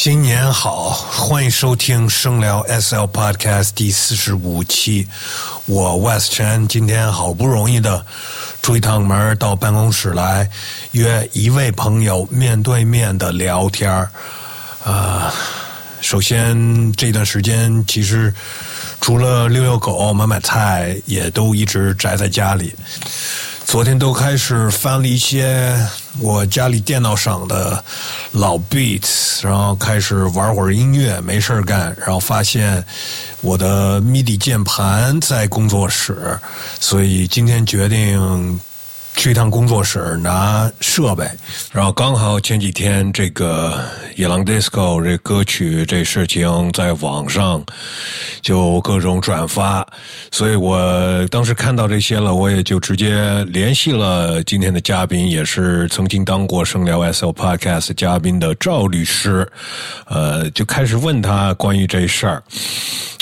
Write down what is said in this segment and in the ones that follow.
新年好，欢迎收听声聊 SL Podcast 第四十五期。我 West Chen 今天好不容易的出一趟门到办公室来，约一位朋友面对面的聊天儿。啊，首先这段时间其实除了遛遛狗、买买菜，也都一直宅在家里。昨天都开始翻了一些我家里电脑上的老 beats，然后开始玩会儿音乐，没事儿干，然后发现我的 MIDI 键盘在工作室，所以今天决定。去一趟工作室拿设备，然后刚好前几天这个《野狼 DISCO》这歌曲这事情在网上就各种转发，所以我当时看到这些了，我也就直接联系了今天的嘉宾，也是曾经当过声聊 SL Podcast 嘉宾的赵律师，呃，就开始问他关于这事儿，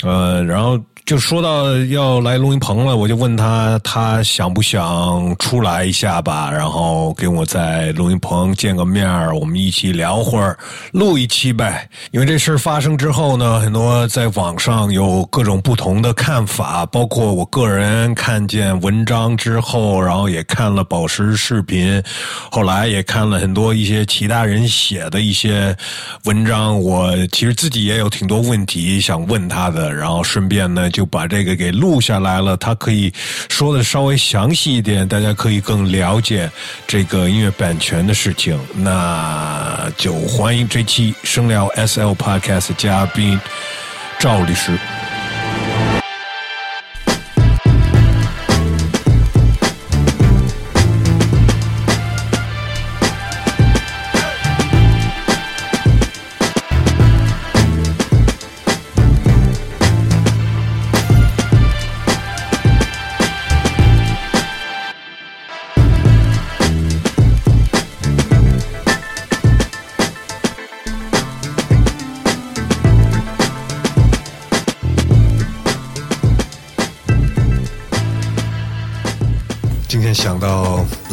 呃，然后。就说到要来录音棚了，我就问他，他想不想出来一下吧？然后跟我在录音棚见个面我们一起聊会儿，录一期呗。因为这事发生之后呢，很多在网上有各种不同的看法，包括我个人看见文章之后，然后也看了宝石视频，后来也看了很多一些其他人写的一些文章。我其实自己也有挺多问题想问他的，然后顺便呢。就把这个给录下来了，他可以说的稍微详细一点，大家可以更了解这个音乐版权的事情。那就欢迎这期声聊 SL Podcast 嘉宾赵律师。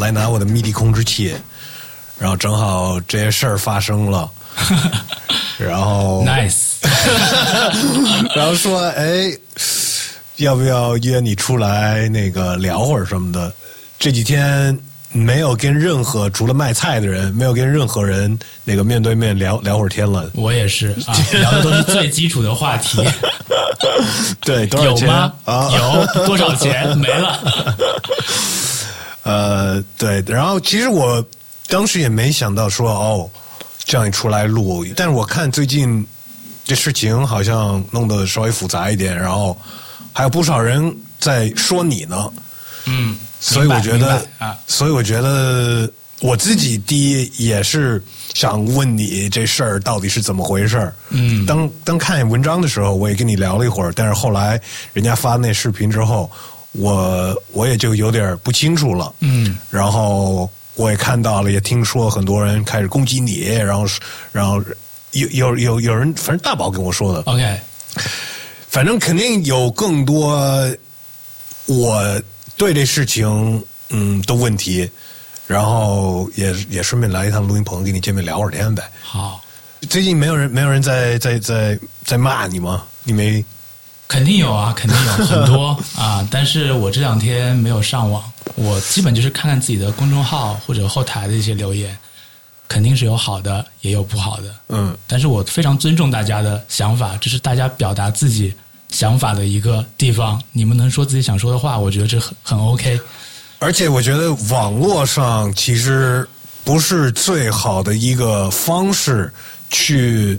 来拿我的 MIDI 控制器，然后正好这些事儿发生了，然后 nice，然后说哎，要不要约你出来那个聊会儿什么的？这几天没有跟任何除了卖菜的人，没有跟任何人那个面对面聊聊会儿天了。我也是啊，聊的都是最基础的话题。对，多少钱啊？有多少钱？没了。呃，对，然后其实我当时也没想到说哦，叫你出来录，但是我看最近这事情好像弄得稍微复杂一点，然后还有不少人在说你呢，嗯，所以我觉得啊，所以我觉得我自己第一也是想问你这事儿到底是怎么回事儿，嗯，当当看文章的时候，我也跟你聊了一会儿，但是后来人家发那视频之后。我我也就有点不清楚了，嗯，然后我也看到了，也听说很多人开始攻击你，然后然后有有有有人，反正大宝跟我说的，OK，反正肯定有更多我对这事情嗯的问题，然后也也顺便来一趟录音棚跟你见面聊会儿天呗。好，最近没有人没有人在在在在骂你吗？你没？肯定有啊，肯定有很多 啊，但是我这两天没有上网，我基本就是看看自己的公众号或者后台的一些留言，肯定是有好的，也有不好的，嗯，但是我非常尊重大家的想法，这是大家表达自己想法的一个地方，你们能说自己想说的话，我觉得这很很 OK。而且我觉得网络上其实不是最好的一个方式去。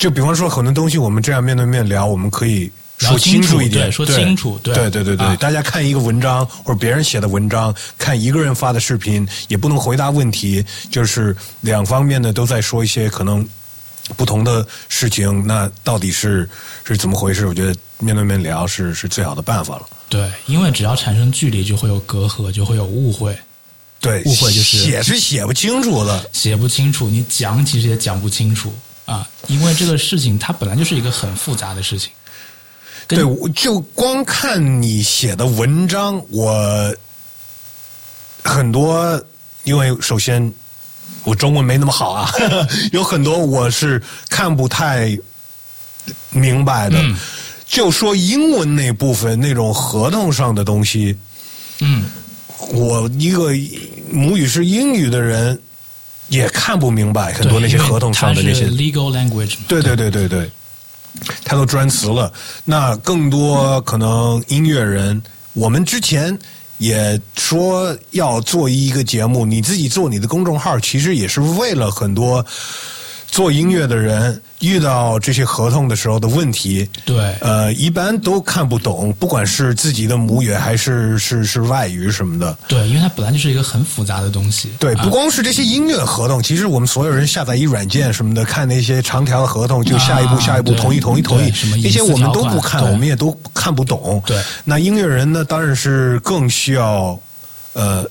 就比方说，很多东西我们这样面对面聊，我们可以说清楚一点，说清楚。对对对对，大家看一个文章或者别人写的文章，看一个人发的视频，也不能回答问题，就是两方面的都在说一些可能不同的事情，那到底是是怎么回事？我觉得面对面聊是是最好的办法了。对，因为只要产生距离，就会有隔阂，就会有误会。对，误会就是写是写不清楚的，写不清楚，你讲其实也讲不清楚。啊，因为这个事情它本来就是一个很复杂的事情。对，就光看你写的文章，我很多，因为首先我中文没那么好啊，有很多我是看不太明白的。就说英文那部分那种合同上的东西，嗯，我一个母语是英语的人也看不明白很多那些合同上的那些 legal language。对对对对对，太多专词了。那更多可能音乐人，我们之前也说要做一个节目，你自己做你的公众号，其实也是为了很多做音乐的人。遇到这些合同的时候的问题，对，呃，一般都看不懂，不管是自己的母语还是是是外语什么的。对，因为它本来就是一个很复杂的东西。对，不光是这些音乐合同，其实我们所有人下载一软件什么的，看那些长条的合同，就下一步下一步同意同意同意，什么那些我们都不看，我们也都看不懂。对，那音乐人呢，当然是更需要呃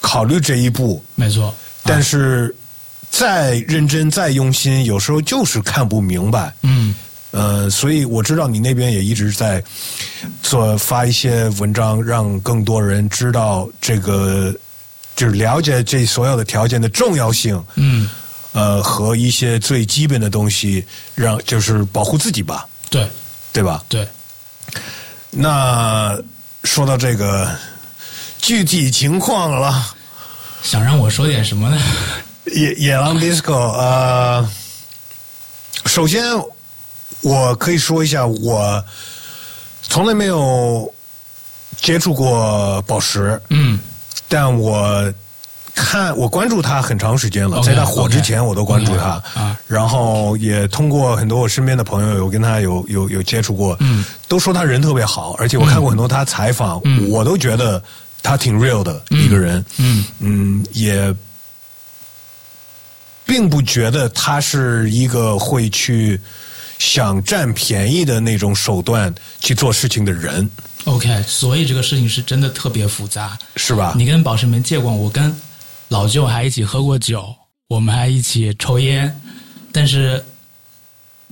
考虑这一步。没错，但是。再认真再用心，有时候就是看不明白。嗯，呃，所以我知道你那边也一直在做发一些文章，让更多人知道这个，就是了解这所有的条件的重要性。嗯，呃，和一些最基本的东西，让就是保护自己吧。对，对吧？对。那说到这个具体情况了，想让我说点什么呢？野野狼 disco，呃，首先我可以说一下，我从来没有接触过宝石，嗯，但我看我关注他很长时间了，在他火之前我都关注他，啊，然后也通过很多我身边的朋友有跟他有有有接触过，嗯，都说他人特别好，而且我看过很多他采访，我都觉得他挺 real 的一个人，嗯。嗯，也。并不觉得他是一个会去想占便宜的那种手段去做事情的人。OK，所以这个事情是真的特别复杂，是吧？你跟宝石没见过，我跟老舅还一起喝过酒，我们还一起抽烟，但是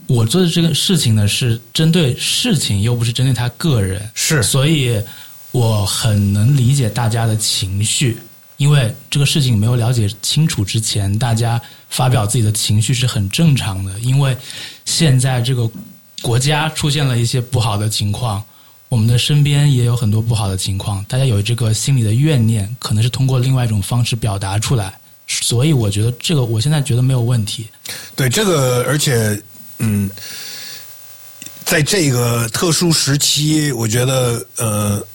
我做的这个事情呢，是针对事情，又不是针对他个人，是，所以我很能理解大家的情绪。因为这个事情没有了解清楚之前，大家发表自己的情绪是很正常的。因为现在这个国家出现了一些不好的情况，我们的身边也有很多不好的情况，大家有这个心理的怨念，可能是通过另外一种方式表达出来。所以我觉得这个，我现在觉得没有问题。对这个，而且嗯，在这个特殊时期，我觉得呃。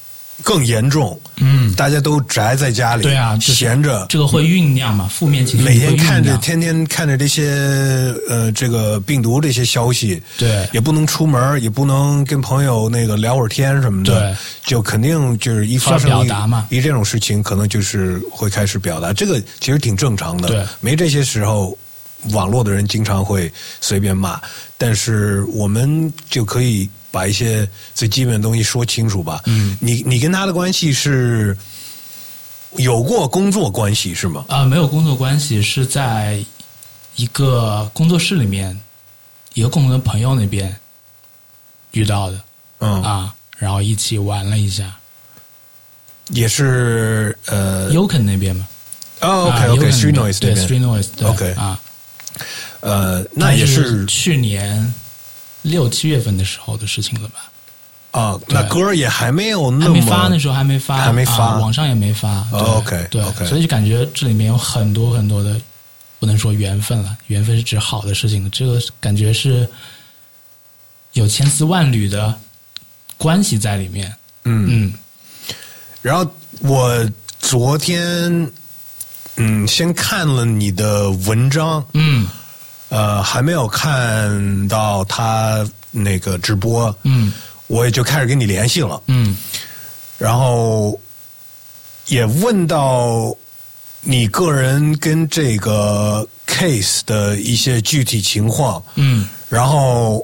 更严重，嗯，大家都宅在家里，对啊，闲着，这个会酝酿嘛？负面情绪每天看着，天天看着这些呃，这个病毒这些消息，对，也不能出门，也不能跟朋友那个聊会儿天什么的，对，就肯定就是一发生表达嘛，一这种事情，可能就是会开始表达，这个其实挺正常的，对，没这些时候，网络的人经常会随便骂，但是我们就可以。把一些最基本的东西说清楚吧。嗯，你你跟他的关系是有过工作关系是吗？啊，没有工作关系，是在一个工作室里面，一个共同的朋友那边遇到的。嗯啊，然后一起玩了一下，也是呃 y o k e n 那边嘛。哦，OK OK，Street Noise 对 Street Noise，OK 啊，呃，那也是去年。六七月份的时候的事情了吧？啊，那歌也还没有那么发，那时候还没发，还没发，网上也没发。OK，对，所以就感觉这里面有很多很多的，不能说缘分了，缘分是指好的事情的，这个感觉是有千丝万缕的关系在里面。嗯嗯。然后我昨天嗯，先看了你的文章。嗯。呃，还没有看到他那个直播，嗯，我也就开始跟你联系了，嗯，然后也问到你个人跟这个 case 的一些具体情况，嗯，然后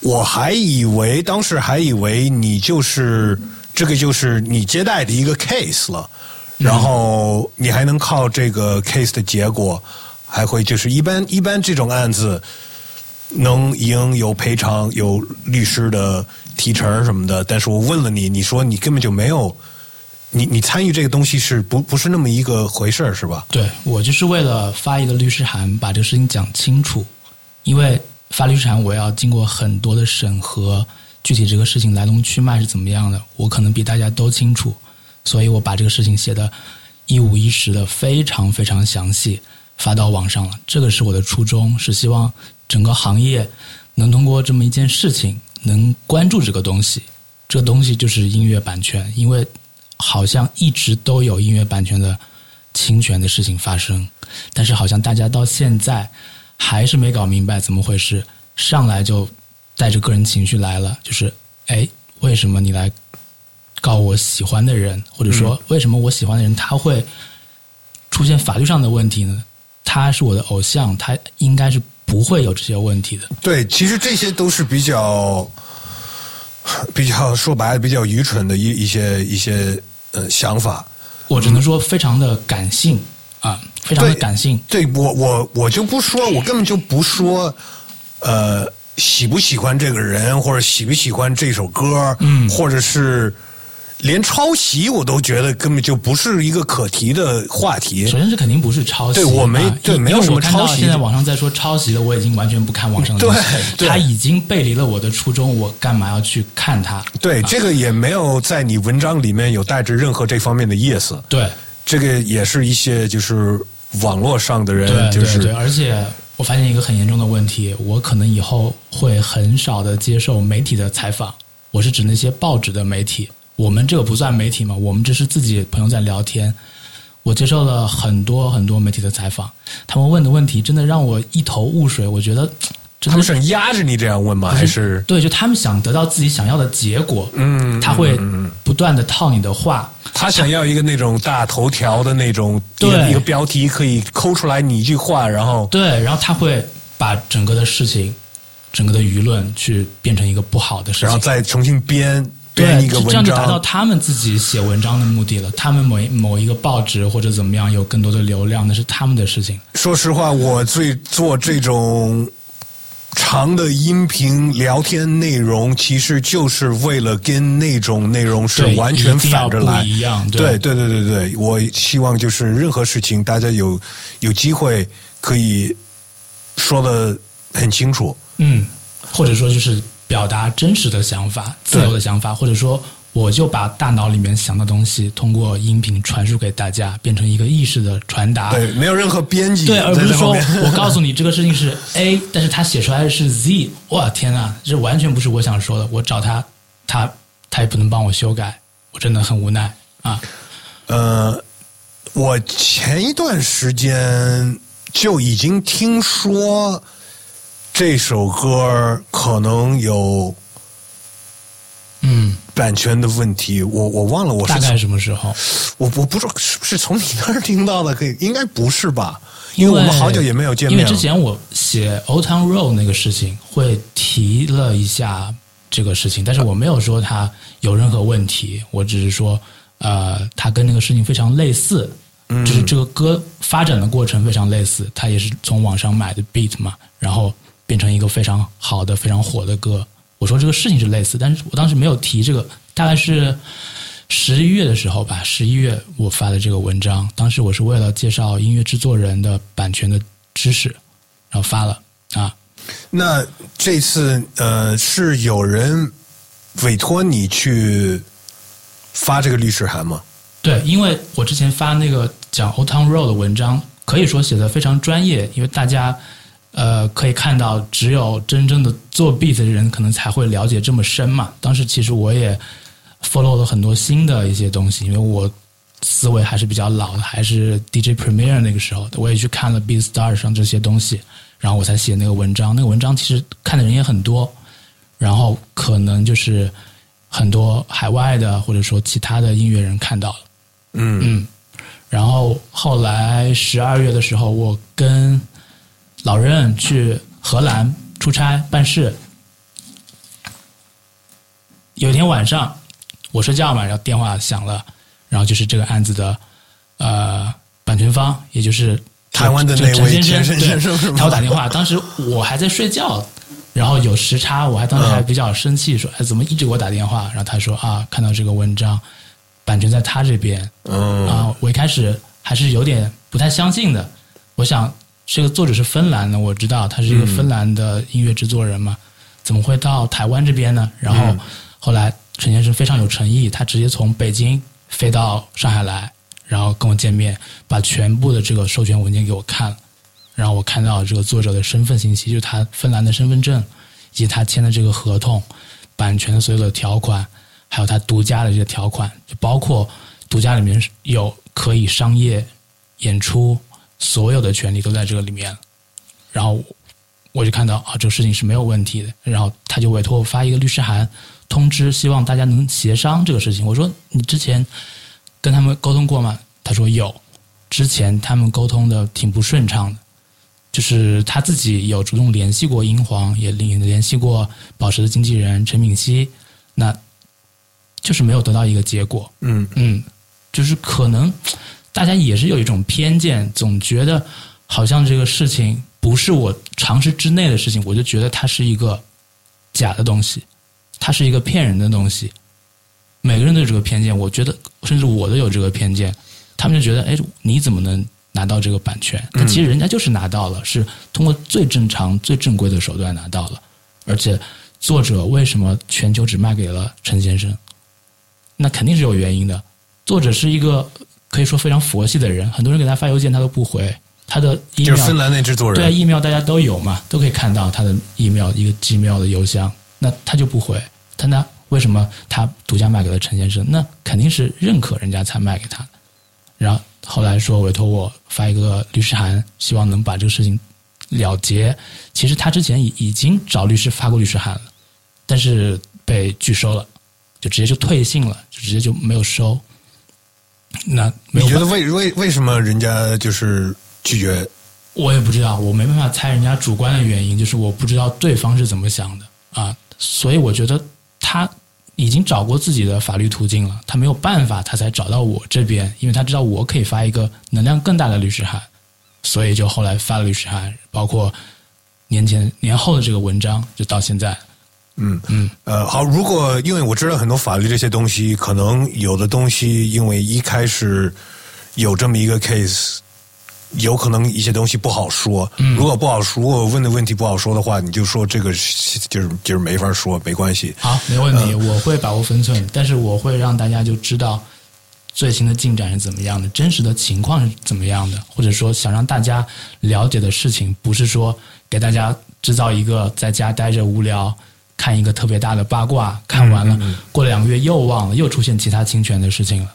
我还以为当时还以为你就是这个就是你接待的一个 case 了，然后你还能靠这个 case 的结果。还会就是一般一般这种案子能赢有赔偿有律师的提成什么的，但是我问了你，你说你根本就没有你你参与这个东西是不不是那么一个回事儿是吧？对我就是为了发一个律师函，把这个事情讲清楚。因为发律师函，我要经过很多的审核，具体这个事情来龙去脉是怎么样的，我可能比大家都清楚，所以我把这个事情写的一五一十的，非常非常详细，发到网上了。这个是我的初衷，是希望整个行业能通过这么一件事情，能关注这个东西。这个东西就是音乐版权，因为。好像一直都有音乐版权的侵权的事情发生，但是好像大家到现在还是没搞明白怎么回事，上来就带着个人情绪来了，就是哎，为什么你来告我喜欢的人，或者说为什么我喜欢的人他会出现法律上的问题呢？他是我的偶像，他应该是不会有这些问题的。对，其实这些都是比较。比较说白了，比较愚蠢的一一些一些呃想法，我只能说非常的感性啊，非常的感性。对我我我就不说，我根本就不说，呃，喜不喜欢这个人，或者喜不喜欢这首歌，嗯，或者是。连抄袭我都觉得根本就不是一个可提的话题。首先，是肯定不是抄袭。对我没对没有什么抄袭。现在网上在说抄袭的，我已经完全不看网上的东西。他已经背离了我的初衷，我干嘛要去看他？对，这个也没有在你文章里面有带着任何这方面的意思。对，这个也是一些就是网络上的人，就是对。而且我发现一个很严重的问题，我可能以后会很少的接受媒体的采访。我是指那些报纸的媒体。我们这个不算媒体嘛，我们只是自己朋友在聊天。我接受了很多很多媒体的采访，他们问的问题真的让我一头雾水。我觉得 他们是压着你这样问吗？还是对，就他们想得到自己想要的结果。嗯，他会不断的套你的话。他想要一个那种大头条的那种一个标题，可以抠出来你一句话，然后对，然后他会把整个的事情、整个的舆论去变成一个不好的事情，然后再重新编。对，这样就达到他们自己写文章的目的了。他们某某一个报纸或者怎么样有更多的流量，那是他们的事情。说实话，我最做这种长的音频聊天内容，其实就是为了跟那种内容是完全反着来一样。对对对对对，我希望就是任何事情，大家有有机会可以说的很清楚。嗯，或者说就是。表达真实的想法、自由的想法，或者说，我就把大脑里面想的东西通过音频传输给大家，变成一个意识的传达。对，没有任何编辑。对，而不是说我告诉你 这个事情是 A，但是他写出来的是 Z。哇，天呐，这完全不是我想说的。我找他，他他也不能帮我修改，我真的很无奈啊。呃，我前一段时间就已经听说。这首歌可能有，嗯，版权的问题。我我忘了我是大概什么时候？我我不知道是不是从你那儿听到的，可以应该不是吧？因为我们好久也没有见面。因为之前我写《Old Town Road》那个事情，会提了一下这个事情，但是我没有说他有任何问题。我只是说，呃，它跟那个事情非常类似，就是这个歌发展的过程非常类似。他也是从网上买的 beat 嘛，然后。变成一个非常好的、非常火的歌。我说这个事情是类似，但是我当时没有提这个。大概是十一月的时候吧，十一月我发的这个文章。当时我是为了介绍音乐制作人的版权的知识，然后发了啊。那这次呃，是有人委托你去发这个律师函吗？对，因为我之前发那个讲 Old Town Road 的文章，可以说写的非常专业，因为大家。呃，可以看到，只有真正的做 beat 的人，可能才会了解这么深嘛。当时其实我也 follow 了很多新的一些东西，因为我思维还是比较老的，还是 DJ Premier 那个时候，我也去看了 Beat Star 上这些东西，然后我才写那个文章。那个文章其实看的人也很多，然后可能就是很多海外的或者说其他的音乐人看到了，嗯嗯。然后后来十二月的时候，我跟老任去荷兰出差办事，有一天晚上我睡觉嘛，然后电话响了，然后就是这个案子的呃版权方，也就是台湾的那位先生，对，他给我打电话，当时我还在睡觉，然后有时差，我还当时还比较生气，说哎怎么一直给我打电话？然后他说啊，看到这个文章，版权在他这边。嗯啊，我一开始还是有点不太相信的。我想，这个作者是芬兰的，我知道他是一个芬兰的音乐制作人嘛，怎么会到台湾这边呢？然后后来陈先生非常有诚意，他直接从北京飞到上海来，然后跟我见面，把全部的这个授权文件给我看。然后我看到这个作者的身份信息，就是他芬兰的身份证，以及他签的这个合同、版权的所有的条款，还有他独家的这些条款，就包括独家里面有可以商业演出所有的权利都在这个里面。然后我就看到啊，这个事情是没有问题的。然后他就委托我发一个律师函通知，希望大家能协商这个事情。我说你之前跟他们沟通过吗？他说有，之前他们沟通的挺不顺畅的。就是他自己有主动联系过英皇，也联联系过宝石的经纪人陈敏熙，那就是没有得到一个结果。嗯嗯，就是可能大家也是有一种偏见，总觉得好像这个事情不是我常识之内的事情，我就觉得它是一个假的东西，它是一个骗人的东西。每个人都有这个偏见，我觉得甚至我都有这个偏见。他们就觉得，哎，你怎么能拿到这个版权？但其实人家就是拿到了，是通过最正常、最正规的手段拿到了。而且作者为什么全球只卖给了陈先生？那肯定是有原因的。作者是一个可以说非常佛系的人，很多人给他发邮件他都不回，他的 email 就是芬兰那制作人对啊人，，email 大家都有嘛，都可以看到他的 email 一个 Gmail 的邮箱，那他就不回，他那为什么他独家卖给了陈先生？那肯定是认可人家才卖给他的。然后后来说委托我发一个律师函，希望能把这个事情了结。其实他之前已已经找律师发过律师函了，但是被拒收了，就直接就退信了，就直接就没有收。那你觉得为为为什么人家就是拒绝？我也不知道，我没办法猜人家主观的原因，就是我不知道对方是怎么想的。啊，所以我觉得他已经找过自己的法律途径了，他没有办法，他才找到我这边，因为他知道我可以发一个能量更大的律师函，所以就后来发了律师函，包括年前年后的这个文章，就到现在，嗯嗯呃，好，如果因为我知道很多法律这些东西，可能有的东西因为一开始有这么一个 case，有可能一些东西不好说。如果不好说，如果问的问题不好说的话，你就说这个就是就是没法说，没关系。好，没问题，我会把握分寸，但是我会让大家就知道最新的进展是怎么样的，真实的情况是怎么样的，或者说想让大家了解的事情，不是说给大家制造一个在家待着无聊。看一个特别大的八卦，看完了，过了两个月又忘了，又出现其他侵权的事情了。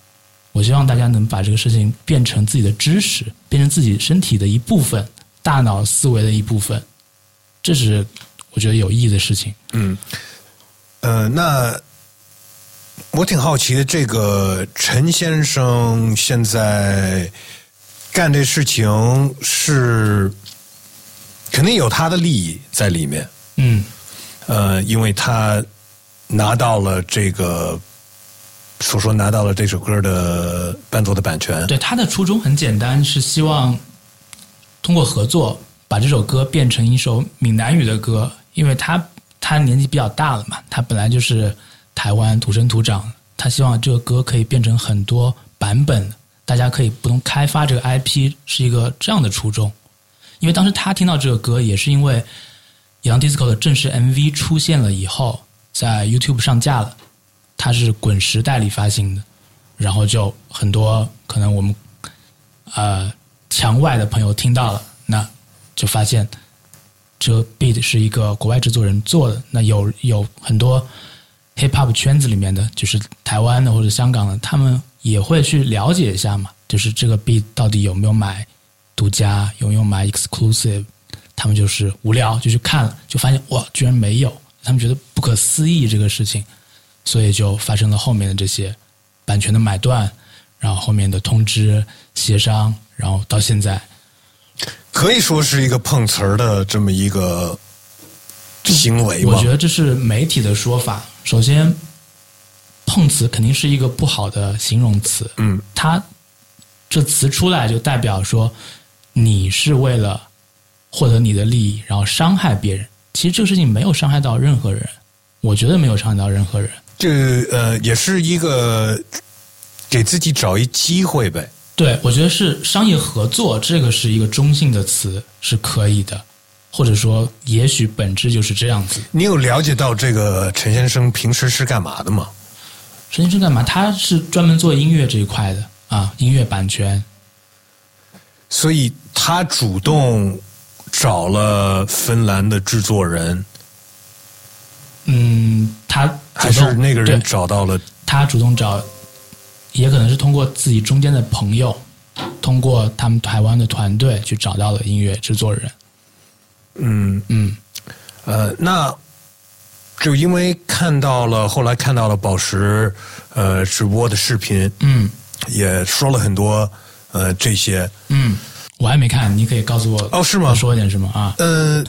我希望大家能把这个事情变成自己的知识，变成自己身体的一部分，大脑思维的一部分，这是我觉得有意义的事情。嗯，呃，那我挺好奇的，这个陈先生现在干这事情是肯定有他的利益在里面。嗯呃，因为他拿到了这个，所说拿到了这首歌的伴奏的版权。对他的初衷很简单，是希望通过合作把这首歌变成一首闽南语的歌，因为他他年纪比较大了嘛，他本来就是台湾土生土长，他希望这个歌可以变成很多版本，大家可以不同开发这个 IP，是一个这样的初衷。因为当时他听到这个歌，也是因为《野狼 DISCO》的正式 MV 出现了以后，在 YouTube 上架了，它是滚石代理发行的，然后就很多可能我们呃墙外的朋友听到了，那就发现这 beat 是一个国外制作人做的，那有有很多 hip hop 圈子里面的，就是台湾的或者香港的，他们也会去了解一下嘛，就是这个 beat 到底有没有买独家，有没有买 exclusive，他们就是无聊就去看了，就发现哇，居然没有，他们觉得不可思议这个事情，所以就发生了后面的这些版权的买断，然后后面的通知协商，然后到现在，可以说是一个碰瓷儿的这么一个行为吗我觉？得这是媒体的说法。首先，碰瓷肯定是一个不好的形容词。嗯，它这词出来就代表说你是为了获得你的利益，然后伤害别人。其实这个事情没有伤害到任何人，我觉得没有伤害到任何人。这呃也是一个给自己找一机会呗。对，我觉得是商业合作，这个是一个中性的词，是可以的，或者说，也许本质就是这样子。你有了解到这个陈先生平时是干嘛的吗？陈先生干嘛？他是专门做音乐这一块的啊，音乐版权。所以他主动找了芬兰的制作人，嗯，他还是那个人找到了他主动找。也可能是通过自己中间的朋友，通过他们台湾的团队去找到了音乐制作人。嗯嗯，呃，那就因为看到了后来看到了宝石呃直播的视频，嗯，也说了很多呃这些，嗯，我还没看，你可以告诉我哦，是吗？说一点什么啊？呃，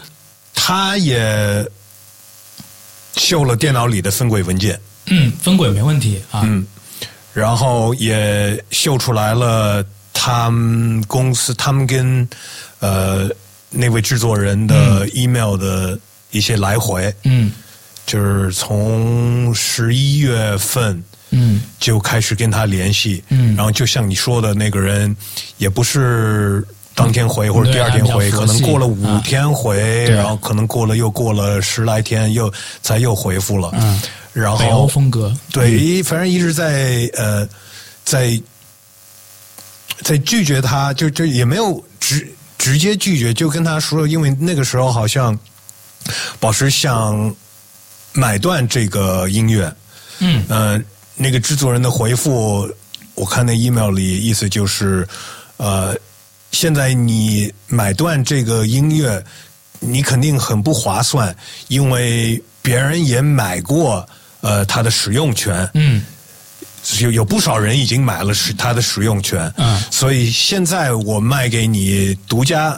他也秀了电脑里的分轨文件，嗯，分轨没问题啊，嗯。然后也秀出来了，他们公司他们跟呃那位制作人的 email 的一些来回，嗯，就是从十一月份，嗯，就开始跟他联系，嗯，然后就像你说的那个人，也不是当天回或者第二天回，可能过了五天回，然后可能过了又过了十来天，又才又回复了，嗯。然后北欧风格，对，反正一直在呃，在在拒绝他，就就也没有直直接拒绝，就跟他说，因为那个时候好像宝石想买断这个音乐，嗯，呃，那个制作人的回复，我看那 email 里意思就是，呃，现在你买断这个音乐，你肯定很不划算，因为别人也买过。呃，它的使用权，嗯，有有不少人已经买了使它的使用权，嗯，所以现在我卖给你独家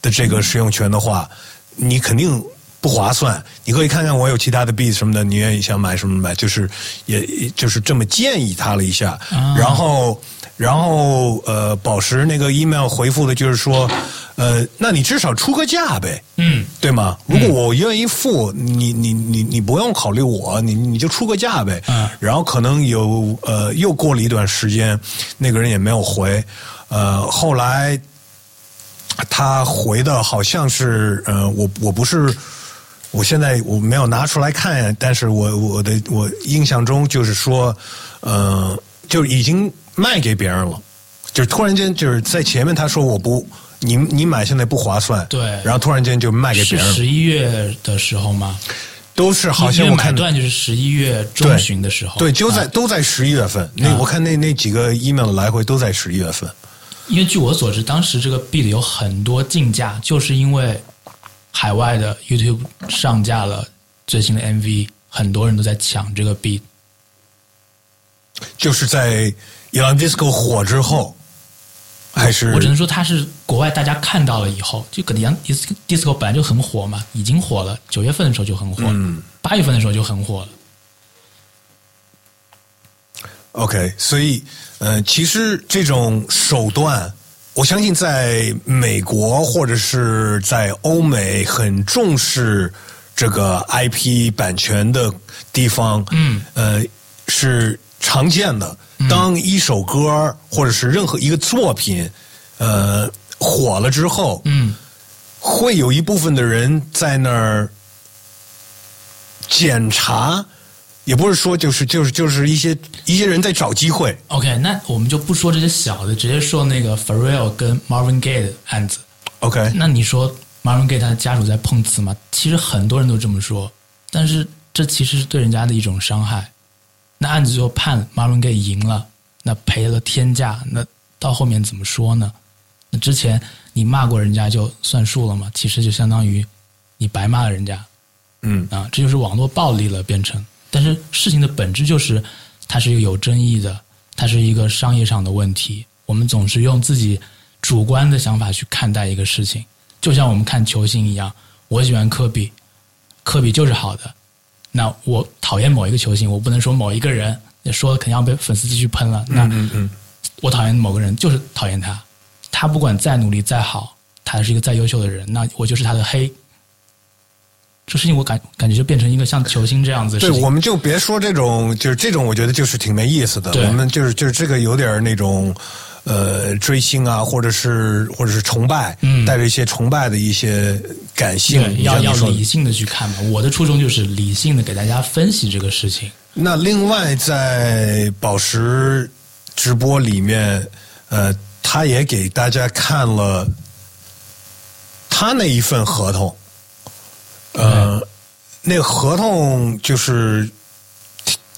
的这个使用权的话，你肯定不划算。你可以看看我有其他的币什么的，你愿意想买什么买，就是也就是这么建议他了一下，然后。然后，呃，宝石那个 email 回复的就是说，呃，那你至少出个价呗，嗯，对吗？如果我愿意付，你你你你不用考虑我，你你就出个价呗。嗯，然后可能有呃，又过了一段时间，那个人也没有回，呃，后来他回的好像是，呃，我我不是，我现在我没有拿出来看，但是我我的我印象中就是说，呃，就已经。卖给别人了，就是突然间就是在前面他说我不，你你买现在不划算，对，然后突然间就卖给别人。是十一月的时候吗？都是好像我看段就是十一月中旬的时候，对，就在都在十一月份。那我看那那几个 email 的来回都在十一月份。因为据我所知，当时这个 beat 有很多竞价，就是因为海外的 YouTube 上架了最新的 MV，很多人都在抢这个 beat，就是在。《Young Disco》火之后，还是我只能说它是国外大家看到了以后，就可能《Young Disco》本来就很火嘛，已经火了。九月份的时候就很火，八月份的时候就很火了。OK，所以呃，其实这种手段，我相信在美国或者是在欧美很重视这个 IP 版权的地方，嗯，呃，是常见的。当一首歌或者是任何一个作品，呃，火了之后，嗯，会有一部分的人在那儿检查，也不是说就是就是就是一些一些人在找机会。OK，那我们就不说这些小的，直接说那个 Pharrell 跟 Marvin Gaye 的案子。OK，那你说 Marvin Gaye 他的家属在碰瓷吗？其实很多人都这么说，但是这其实是对人家的一种伤害。那案子就判 Marvin Gaye 赢了，那赔了天价，那到后面怎么说呢？那之前你骂过人家就算数了嘛？其实就相当于你白骂了人家，嗯啊，这就是网络暴力了，变成。但是事情的本质就是，它是一个有争议的，它是一个商业上的问题。我们总是用自己主观的想法去看待一个事情，就像我们看球星一样，我喜欢科比，科比就是好的。那我讨厌某一个球星，我不能说某一个人，说肯定要被粉丝继续喷了。那我讨厌某个人，就是讨厌他。他不管再努力再好，他是一个再优秀的人，那我就是他的黑。这事情我感感觉就变成一个像球星这样子的对。我们就别说这种，就是这种，我觉得就是挺没意思的。对我们就是就是这个有点那种。呃，追星啊，或者是或者是崇拜，嗯带着一些崇拜的一些感性，要要理性的去看嘛。我的初衷就是理性的给大家分析这个事情。那另外，在宝石直播里面，呃，他也给大家看了他那一份合同，呃，那个合同就是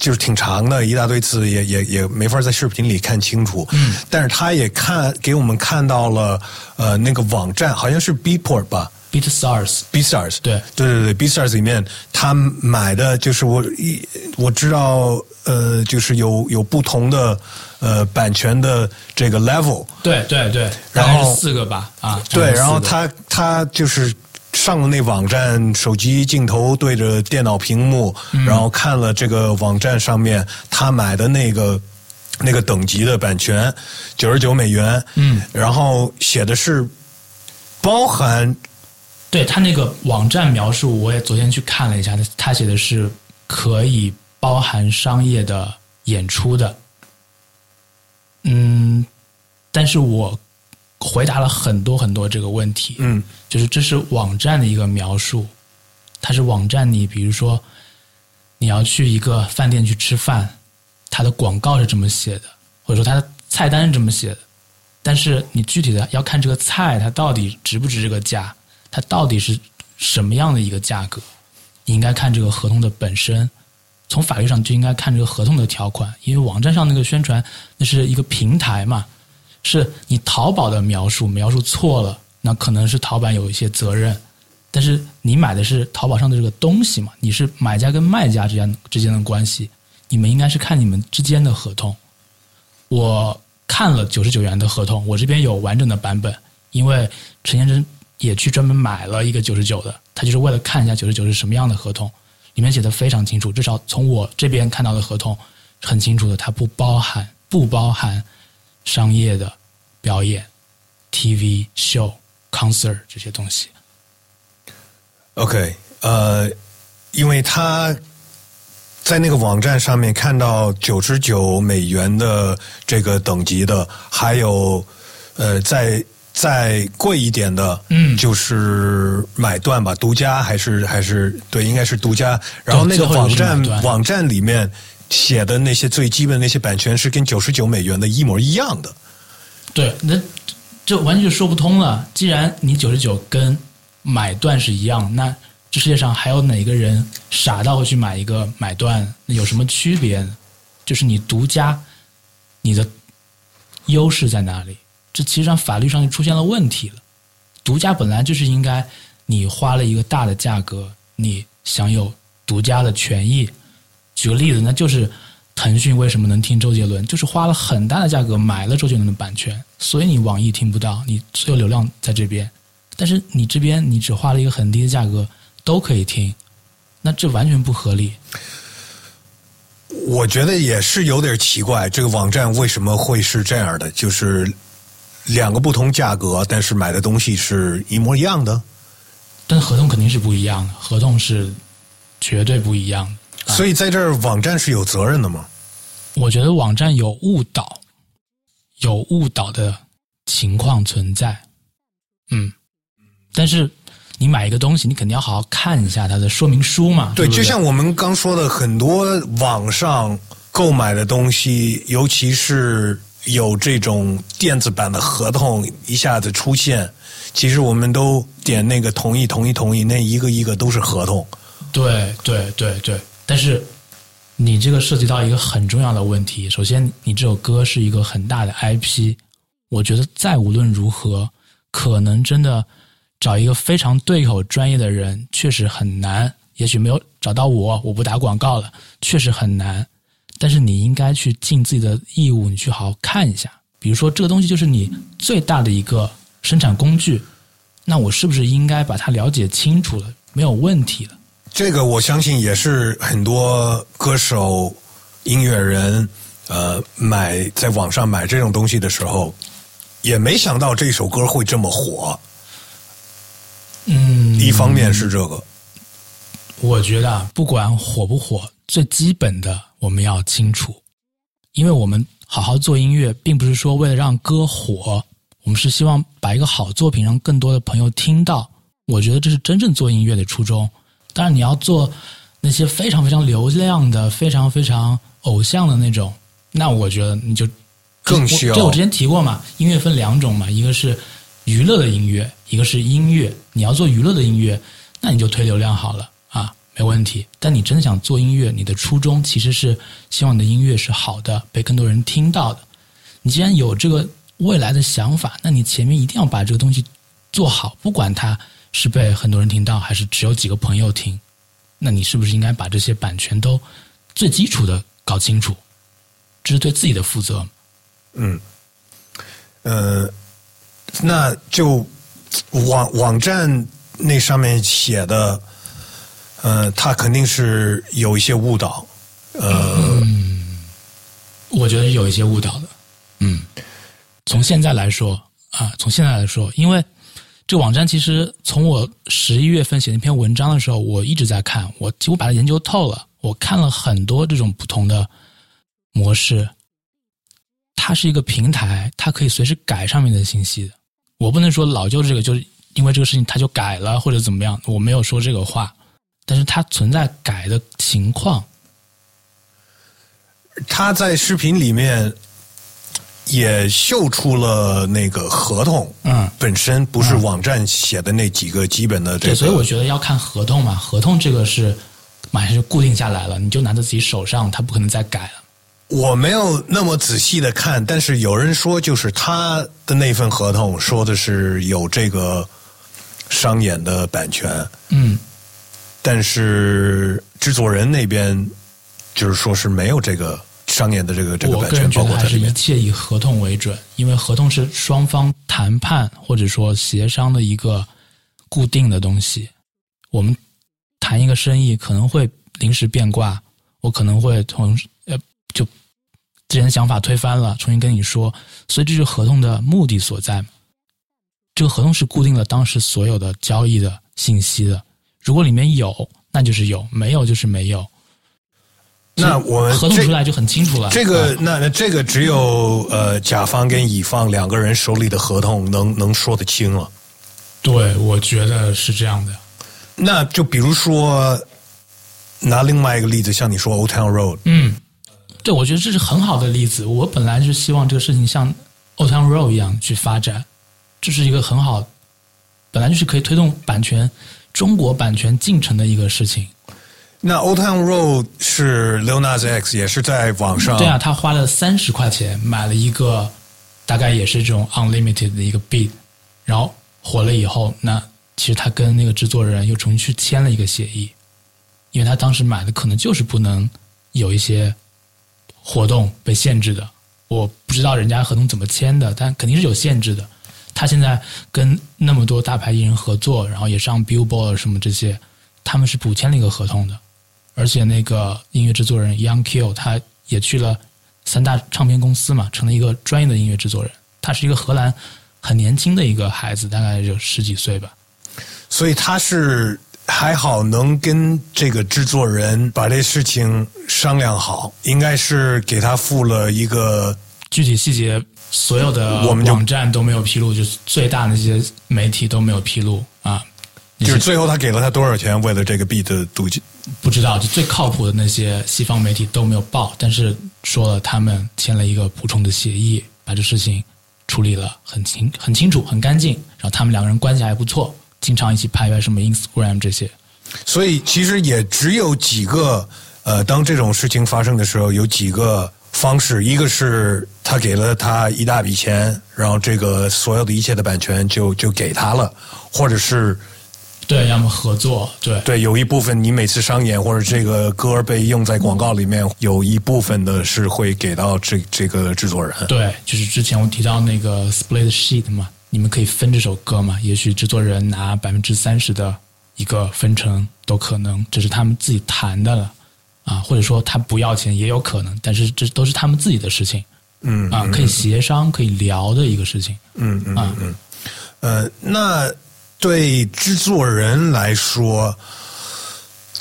就是挺长的，一大堆字，也也也没法在视频里看清楚。嗯，但是他也看给我们看到了，呃，那个网站好像是 Beatport 吧。Beat Stars，B Stars，对对对对，B Stars 里面他买的就是我一我知道呃，就是有有不同的呃版权的这个 level，对对对，然后四个吧，啊，对，然后。他他就是上了那网站，手机镜头对着电脑屏幕，然后看了这个网站上面他买的那个那个等级的版权，九十九美元，嗯，然后写的是包含对他那个网站描述，我也昨天去看了一下，他他写的是可以包含商业的演出的。嗯，但是我回答了很多很多这个问题，嗯就是这是网站的一个描述，它是网站你比如说你要去一个饭店去吃饭，它的广告是这么写的，或者说它的菜单是这么写的，但是你具体的要看这个菜它到底值不值这个价，它到底是什么样的一个价格，你应该看这个合同的本身。从法律上就应该看这个合同的条款，因为网站上那个宣传那是一个平台嘛，是你淘宝的描述描述错了，那可能是淘宝有一些责任。但是你买的是淘宝上的这个东西嘛，你是买家跟卖家之间之间的关系，你们应该是看你们之间的合同。我看了九十九元的合同，我这边有完整的版本，因为陈先生也去专门买了一个九十九的，他就是为了看一下九十九是什么样的合同，里面写的非常清楚，至少从我这边看到的合同很清楚的，它不包含不包含商业的表演、TV show、concert 这些东西。OK，呃，因为他在那个网站上面看到九十九美元的这个等级的，还有呃，再再贵一点的，嗯就是买断吧，独家还是还是对，应该是独家。然后那个网站网站里面写的那些最基本的那些版权是跟九十九美元的一模一样的。对，那这完全就说不通了。既然你九十九跟买断是一样，那这世界上还有哪个人傻到会去买一个买断？那有什么区别呢？就是你独家，你的优势在哪里？这其实上法律上就出现了问题了。独家本来就是应该你花了一个大的价格，你享有独家的权益。举个例子，那就是腾讯为什么能听周杰伦，就是花了很大的价格买了周杰伦的版权，所以你网易听不到，你所有流量在这边，但是你这边你只花了一个很低的价格都可以听，那这完全不合理。我觉得也是有点奇怪，这个网站为什么会是这样的？就是两个不同价格，但是买的东西是一模一样的。但合同肯定是不一样的，合同是绝对不一样的。所以在这儿，网站是有责任的吗？我觉得网站有误导，有误导的情况存在。嗯，但是你买一个东西，你肯定要好好看一下它的说明书嘛。对，不就像我们刚说的，很多网上购买的东西，尤其是有这种电子版的合同一下子出现，其实我们都点那个同意、同意、同意，那一个一个都是合同。对对对对，但是你这个涉及到一个很重要的问题。首先，你这首歌是一个很大的 IP，我觉得再无论如何，可能真的找一个非常对口专业的人确实很难。也许没有找到我，我不打广告了，确实很难。但是你应该去尽自己的义务，你去好好看一下。比如说，这个东西就是你最大的一个生产工具，那我是不是应该把它了解清楚了，没有问题了？这个我相信也是很多歌手、音乐人，呃，买在网上买这种东西的时候，也没想到这首歌会这么火。嗯，一方面是这个，我觉得啊，不管火不火，最基本的我们要清楚，因为我们好好做音乐，并不是说为了让歌火，我们是希望把一个好作品让更多的朋友听到。我觉得这是真正做音乐的初衷。当然，你要做那些非常非常流量的、非常非常偶像的那种，那我觉得你就更需要。这我之前提过嘛，音乐分两种嘛，一个是娱乐的音乐，一个是音乐。你要做娱乐的音乐，那你就推流量好了啊，没问题。但你真的想做音乐，你的初衷其实是希望你的音乐是好的，被更多人听到的。你既然有这个未来的想法，那你前面一定要把这个东西做好，不管它。是被很多人听到，还是只有几个朋友听？那你是不是应该把这些版权都最基础的搞清楚？这是对自己的负责。嗯，呃，那就网网站那上面写的，呃，他肯定是有一些误导。呃，我觉得是有一些误导的。嗯，从现在来说啊，从现在来说，因为。这个网站其实从我十一月份写那篇文章的时候，我一直在看，我几乎把它研究透了。我看了很多这种不同的模式，它是一个平台，它可以随时改上面的信息。我不能说老旧这个就是因为这个事情它就改了或者怎么样，我没有说这个话，但是它存在改的情况。他在视频里面。也秀出了那个合同，嗯，本身不是网站写的那几个基本的，对，所以我觉得要看合同嘛，合同这个是马上就固定下来了，你就拿在自己手上，他不可能再改了。我没有那么仔细的看，但是有人说，就是他的那份合同说的是有这个商演的版权，嗯，但是制作人那边就是说是没有这个。商演的这个这个版权，觉得还是一切以合同为准，因为合同是双方谈判或者说协商的一个固定的东西。我们谈一个生意可能会临时变卦，我可能会从呃就之前的想法推翻了，重新跟你说，所以这是合同的目的所在。这个合同是固定了当时所有的交易的信息的，如果里面有，那就是有；没有，就是没有。那我们合同出来就很清楚了。这个，那那这个只有呃甲方跟乙方两个人手里的合同能能说得清了。对，我觉得是这样的。那就比如说拿另外一个例子，像你说 Old Town Road，嗯，对，我觉得这是很好的例子。我本来是希望这个事情像 Old Town Road 一样去发展，这是一个很好，本来就是可以推动版权中国版权进程的一个事情。那 Old Town Road 是 Lil Nas X 也是在网上对啊，他花了三十块钱买了一个，大概也是这种 unlimited 的一个 beat，然后火了以后，那其实他跟那个制作人又重新去签了一个协议，因为他当时买的可能就是不能有一些活动被限制的，我不知道人家合同怎么签的，但肯定是有限制的。他现在跟那么多大牌艺人合作，然后也上 Billboard 什么这些，他们是补签了一个合同的。而且那个音乐制作人 Young Kill 他也去了三大唱片公司嘛，成了一个专业的音乐制作人。他是一个荷兰很年轻的一个孩子，大概就十几岁吧。所以他是还好能跟这个制作人把这事情商量好，应该是给他付了一个具体细节，所有的网站都没有披露，就是最大的那些媒体都没有披露啊。就是最后他给了他多少钱？为了这个 beat 的赌金？不知道，就最靠谱的那些西方媒体都没有报，但是说了他们签了一个补充的协议，把这事情处理了很清很清楚很干净。然后他们两个人关系还不错，经常一起拍拍什么 Instagram 这些。所以其实也只有几个呃，当这种事情发生的时候，有几个方式：一个是他给了他一大笔钱，然后这个所有的一切的版权就就给他了，或者是。对，要么合作，对对，有一部分你每次商演或者这个歌被用在广告里面，有一部分的是会给到这这个制作人。对，就是之前我提到那个 split sheet 嘛，你们可以分这首歌嘛，也许制作人拿百分之三十的一个分成都可能，这是他们自己谈的了啊，或者说他不要钱也有可能，但是这都是他们自己的事情，嗯啊，可以协商可以聊的一个事情，嗯嗯嗯，呃，那。对制作人来说，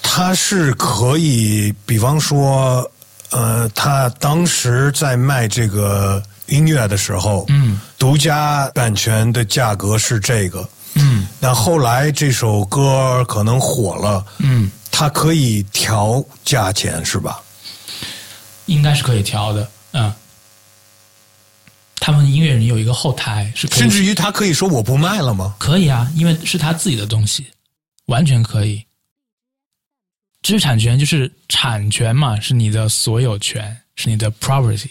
他他是可以，比方说，呃，他当时在卖这个音乐的时候，嗯，独家版权的价格是这个，嗯那后来这首歌可能火了，嗯，他可以调价钱是吧？应该是可以调的，嗯。他们音乐人有一个后台是可以甚至于他可以说我不卖了吗？可以啊，因为是他自己的东西，完全可以。知识产权就是产权嘛，是你的所有权，是你的 property。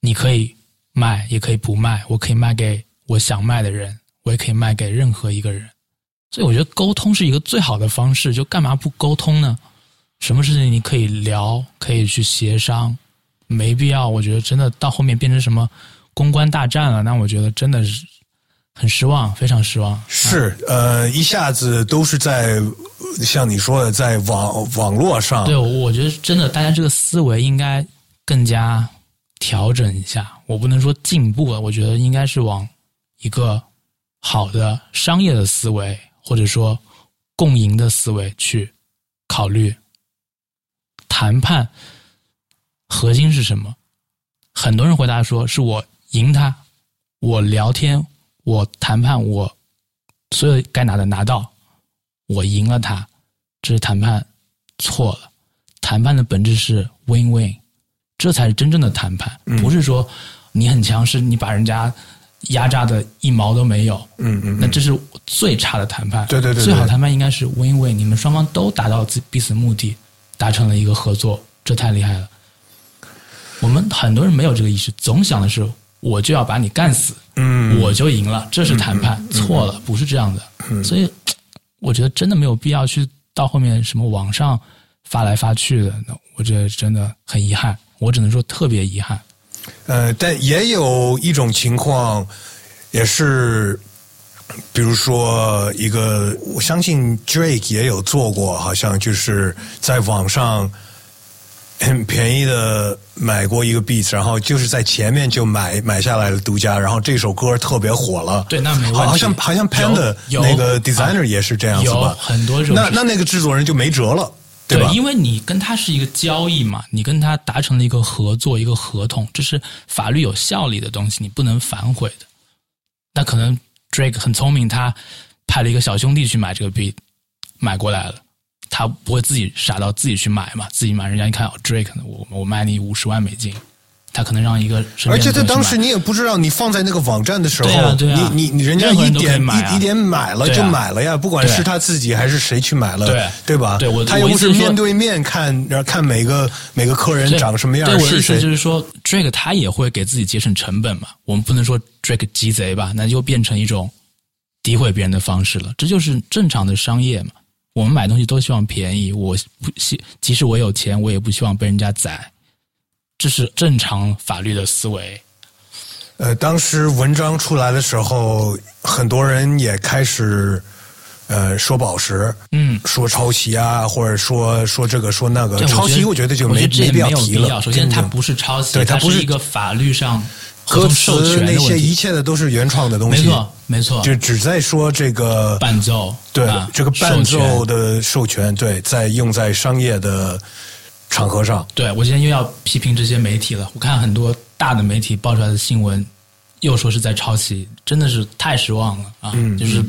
你可以卖，也可以不卖。我可以卖给我想卖的人，我也可以卖给任何一个人。所以我觉得沟通是一个最好的方式，就干嘛不沟通呢？什么事情你可以聊，可以去协商，没必要。我觉得真的到后面变成什么公关大战了，那我觉得真的是很失望，非常失望。是，呃，一下子都是在像你说的，在网网络上，对，我我觉得真的，大家这个思维应该更加调整一下。我不能说进步了，我觉得应该是往一个好的商业的思维，或者说共赢的思维去考虑。谈判核心是什么？很多人回答说是我赢他，我聊天，我谈判，我所有该拿的拿到，我赢了他，这是谈判错了。谈判的本质是 win-win，这才是真正的谈判，不是说你很强势，你把人家压榨的一毛都没有。嗯嗯，那这是最差的谈判。对对对对最好谈判应该是 win-win，你们双方都达到自彼此目的，达成了一个合作，这太厉害了。我们很多人没有这个意识，总想的是我就要把你干死，嗯，我就赢了，这是谈判，错了，不是这样的。嗯所以我觉得真的没有必要去到后面什么网上发来发去的，那我觉得真的很遗憾，我只能说特别遗憾。呃，但也有一种情况，也是，比如说一个，我相信 Drake 也有做过，好像就是在网上很便宜的买过一个 beat，然后就是在前面就买买下来了独家，然后这首歌特别火了。对那没问题好像好像 Panda 有那个 designer 也是这样子有吧？很多这种那那那个制作人就没辙了，对吧？因为你跟他是一个交易嘛，你跟他达成了一个合作，一个合同，这是法律有效力的东西，你不能反悔的。那可能 Drake 很聪明，他派了一个小兄弟去买这个 beat，买过来了，他不会自己傻到自己去买嘛，自己买，人家一看哦 Drake 呢，我我卖你五十万美金，他可能让一个而且在当时你也不知道，你放在那个网站的时候，对啊对啊你你你人家一点一一点买了就买了呀，不管是他自己还是谁去买了，对对吧？对我他又不是面对面看，然后看每个每个客人长什么样对，我的是意思就。是说，Drake 他也会给自己节省成本嘛。我们不能说 Drake 鸡贼吧，那就变成一种诋毁别人的方式了。这就是正常的商业嘛。我们买东西都希望便宜，我不希，即使我有钱，我也不希望被人家宰。这是正常法律的思维。呃，当时文章出来的时候，很多人也开始呃说宝石，嗯，说抄袭啊，或者说说这个说那个抄袭，我我觉得就没没必要。提了。首先，它不是抄袭，对它不是它一个法律上合歌词那些。一切的都是原创的东西，没错，没错。就只在说这个伴奏，对、啊这个伴奏的授权，对，在用在商业的场合上，对我今天又要批评这些媒体了。我看很多大的媒体爆出来的新闻，又说是在抄袭，真的是太失望了啊！嗯就是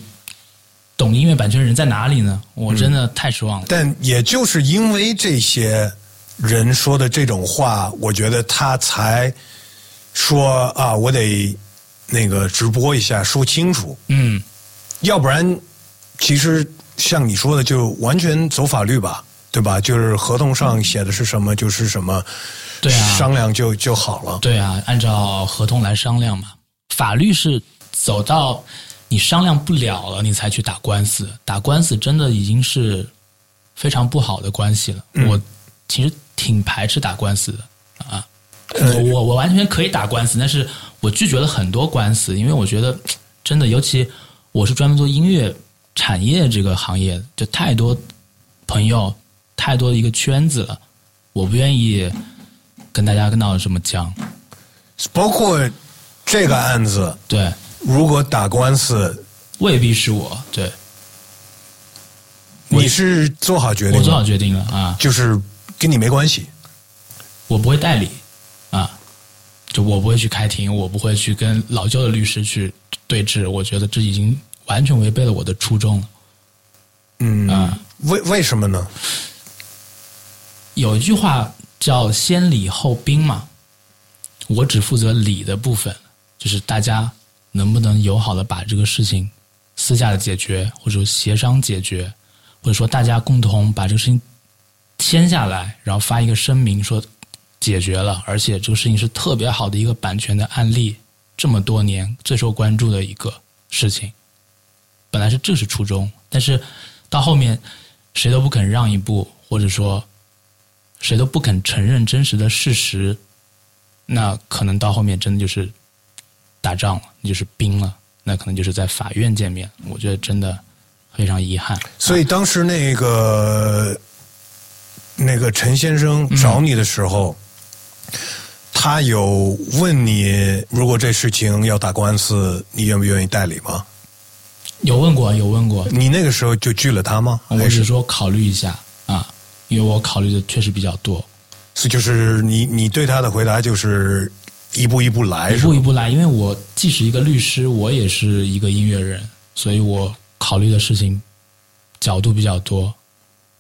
懂音乐版权人在哪里呢？我真的太失望了。但也就是因为这些人说的这种话，我觉得他才说啊，我得那个直播一下，说清楚，嗯，要不然，其实像你说的，就完全走法律吧，对吧？就是合同上写的是什么就是什么，对啊商量就就好了。对啊，按照合同来商量嘛。法律是走到你商量不了了，你才去打官司。打官司真的已经是非常不好的关系了。嗯我其实挺排斥打官司的啊。呃我我我完全可以打官司，但是我拒绝了很多官司，因为我觉得真的，尤其我是专门做音乐产业这个行业，就太多朋友，太多的一个圈子了，我不愿意跟大家闹得这么僵。包括这个案子，对，如果打官司，未必是我，对，你是做好决定？我做好决定了啊，就是跟你没关系。我不会代理啊，就我不会去开庭，我不会去跟老旧的律师去对峙。我觉得这已经完全违背了我的初衷了。嗯啊，为为什么呢？有一句话叫“先礼后兵”嘛，我只负责礼的部分，就是大家能不能友好的把这个事情私下的解决，或者说协商解决，或者说大家共同把这个事情签下来，然后发一个声明说解决了，而且这个事情是特别好的一个版权的案例，这么多年最受关注的一个事情，本来是这是初衷，但是到后面谁都不肯让一步，或者说。谁都不肯承认真实的事实，那可能到后面真的就是打仗了，就是兵了，那可能就是在法院见面。我觉得真的非常遗憾。所以当时那个那个陈先生找你的时候，他有问你，如果这事情要打官司，你愿不愿意代理吗？有问过，有问过。你那个时候就拒了他吗？我只是说考虑一下啊。因为我考虑的确实比较多，是就是你你对他的回答就是一步一步来，一步一步来。因为我既是一个律师，我也是一个音乐人，所以我考虑的事情角度比较多。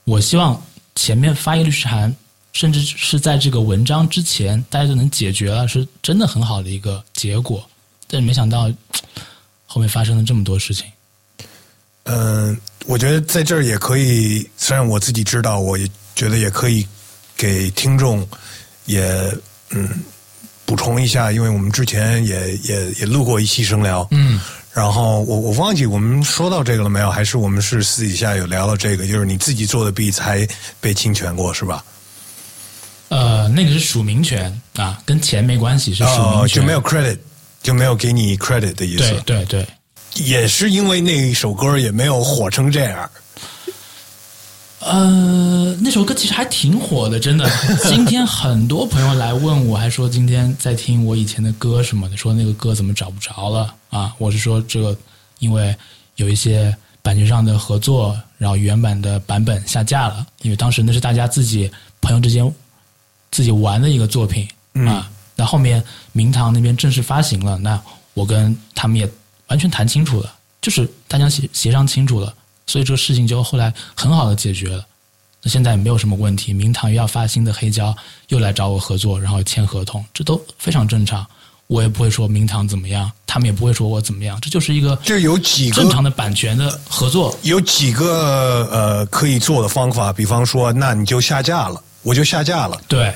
我希望前面发一个律师函，甚至是在这个文章之前，大家就能解决了，是真的很好的一个结果。但是没想到后面发生了这么多事情。嗯，我觉得在这儿也可以，虽然我自己知道，我也。觉得也可以给听众也嗯补充一下，因为我们之前也也也录过一期声聊，嗯，然后我我忘记我们说到这个了没有？还是我们是私底下有聊到这个？就是你自己做的币才被侵权过是吧？呃，那个是署名权啊，跟钱没关系，是署名权，就没有 credit，就没有给你 credit 的意思。对对对，也是因为那一首歌也没有火成这样。呃，那首歌其实还挺火的，真的。今天很多朋友来问我，还说今天在听我以前的歌什么的，说那个歌怎么找不着了啊？我是说这个，因为有一些版权上的合作，然后原版的版本下架了，因为当时那是大家自己朋友之间自己玩的一个作品啊。那后面明堂那边正式发行了，那我跟他们也完全谈清楚了，就是大家协协商清楚了。所以这个事情就后来很好的解决了，那现在也没有什么问题。明堂又要发新的黑胶，又来找我合作，然后签合同，这都非常正常。我也不会说明堂怎么样，他们也不会说我怎么样，这就是一个就有几个正常的版权的合作，有几个呃可以做的方法，比方说，那你就下架了，我就下架了，对。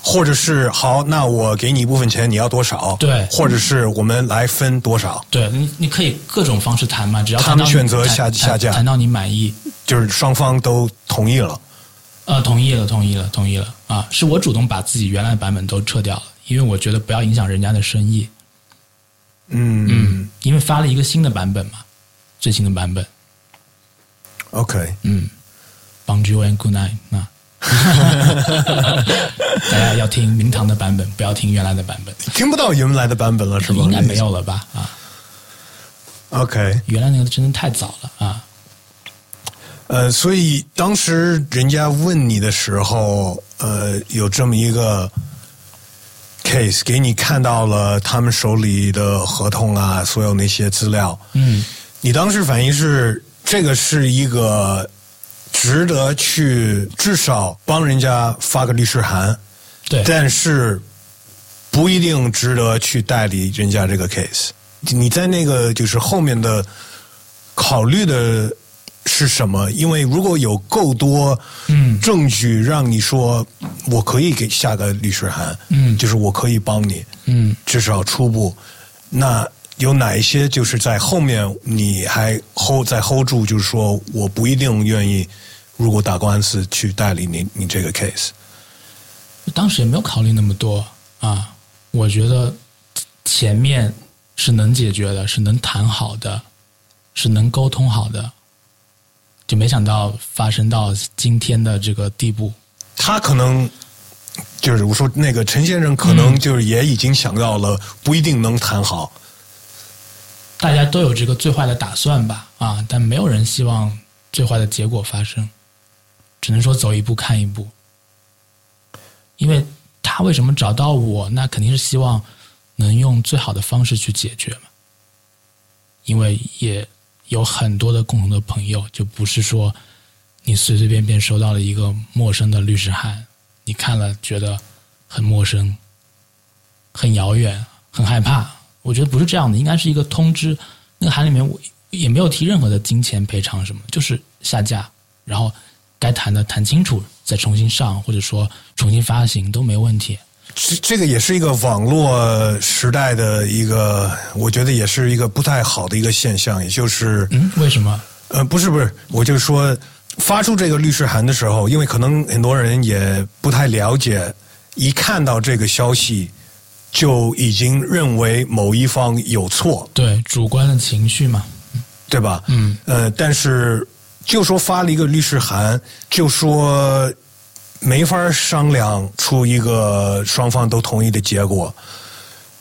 或者是好，那我给你一部分钱，你要多少？对，或者是我们来分多少？对，你你可以各种方式谈嘛，只要他们选择下下架，谈到你满意，就是双方都同意了。呃，同意了，同意了，同意了啊！是我主动把自己原来的版本都撤掉了，因为我觉得不要影响人家的生意。嗯嗯，因为发了一个新的版本嘛，最新的版本。OK，嗯，Bonjour and Good night 啊。大家要听明堂的版本，不要听原来的版本。听不到原来的版本了是吧？应该没有了吧？啊，OK，原来那个真的太早了啊。呃，所以当时人家问你的时候，呃，有这么一个 case 给你看到了他们手里的合同啊，所有那些资料。嗯，你当时反应是这个是一个。值得去至少帮人家发个律师函，对，但是不一定值得去代理人家这个 case。你在那个就是后面的考虑的是什么？因为如果有够多嗯证据让你说我可以给下个律师函，嗯，就是我可以帮你，嗯，至少初步那。有哪一些就是在后面你还 hold 在 hold 住，就是说我不一定愿意，如果打官司去代理你你这个 case，当时也没有考虑那么多啊，我觉得前面是能解决的，是能谈好的，是能沟通好的，就没想到发生到今天的这个地步。他可能就是我说那个陈先生可能就是也已经想到了，不一定能谈好。大家都有这个最坏的打算吧，啊，但没有人希望最坏的结果发生，只能说走一步看一步。因为他为什么找到我，那肯定是希望能用最好的方式去解决嘛。因为也有很多的共同的朋友，就不是说你随随便便收到了一个陌生的律师函，你看了觉得很陌生、很遥远、很害怕。我觉得不是这样的，应该是一个通知。那个函里面我也没有提任何的金钱赔偿什么，就是下架，然后该谈的谈清楚，再重新上，或者说重新发行都没问题。这这个也是一个网络时代的一个，我觉得也是一个不太好的一个现象，也就是嗯，为什么？呃，不是不是，我就说发出这个律师函的时候，因为可能很多人也不太了解，一看到这个消息就已经认为某一方有错，对主观的情绪嘛，对吧？嗯，呃，但是就说发了一个律师函，就说没法商量出一个双方都同意的结果，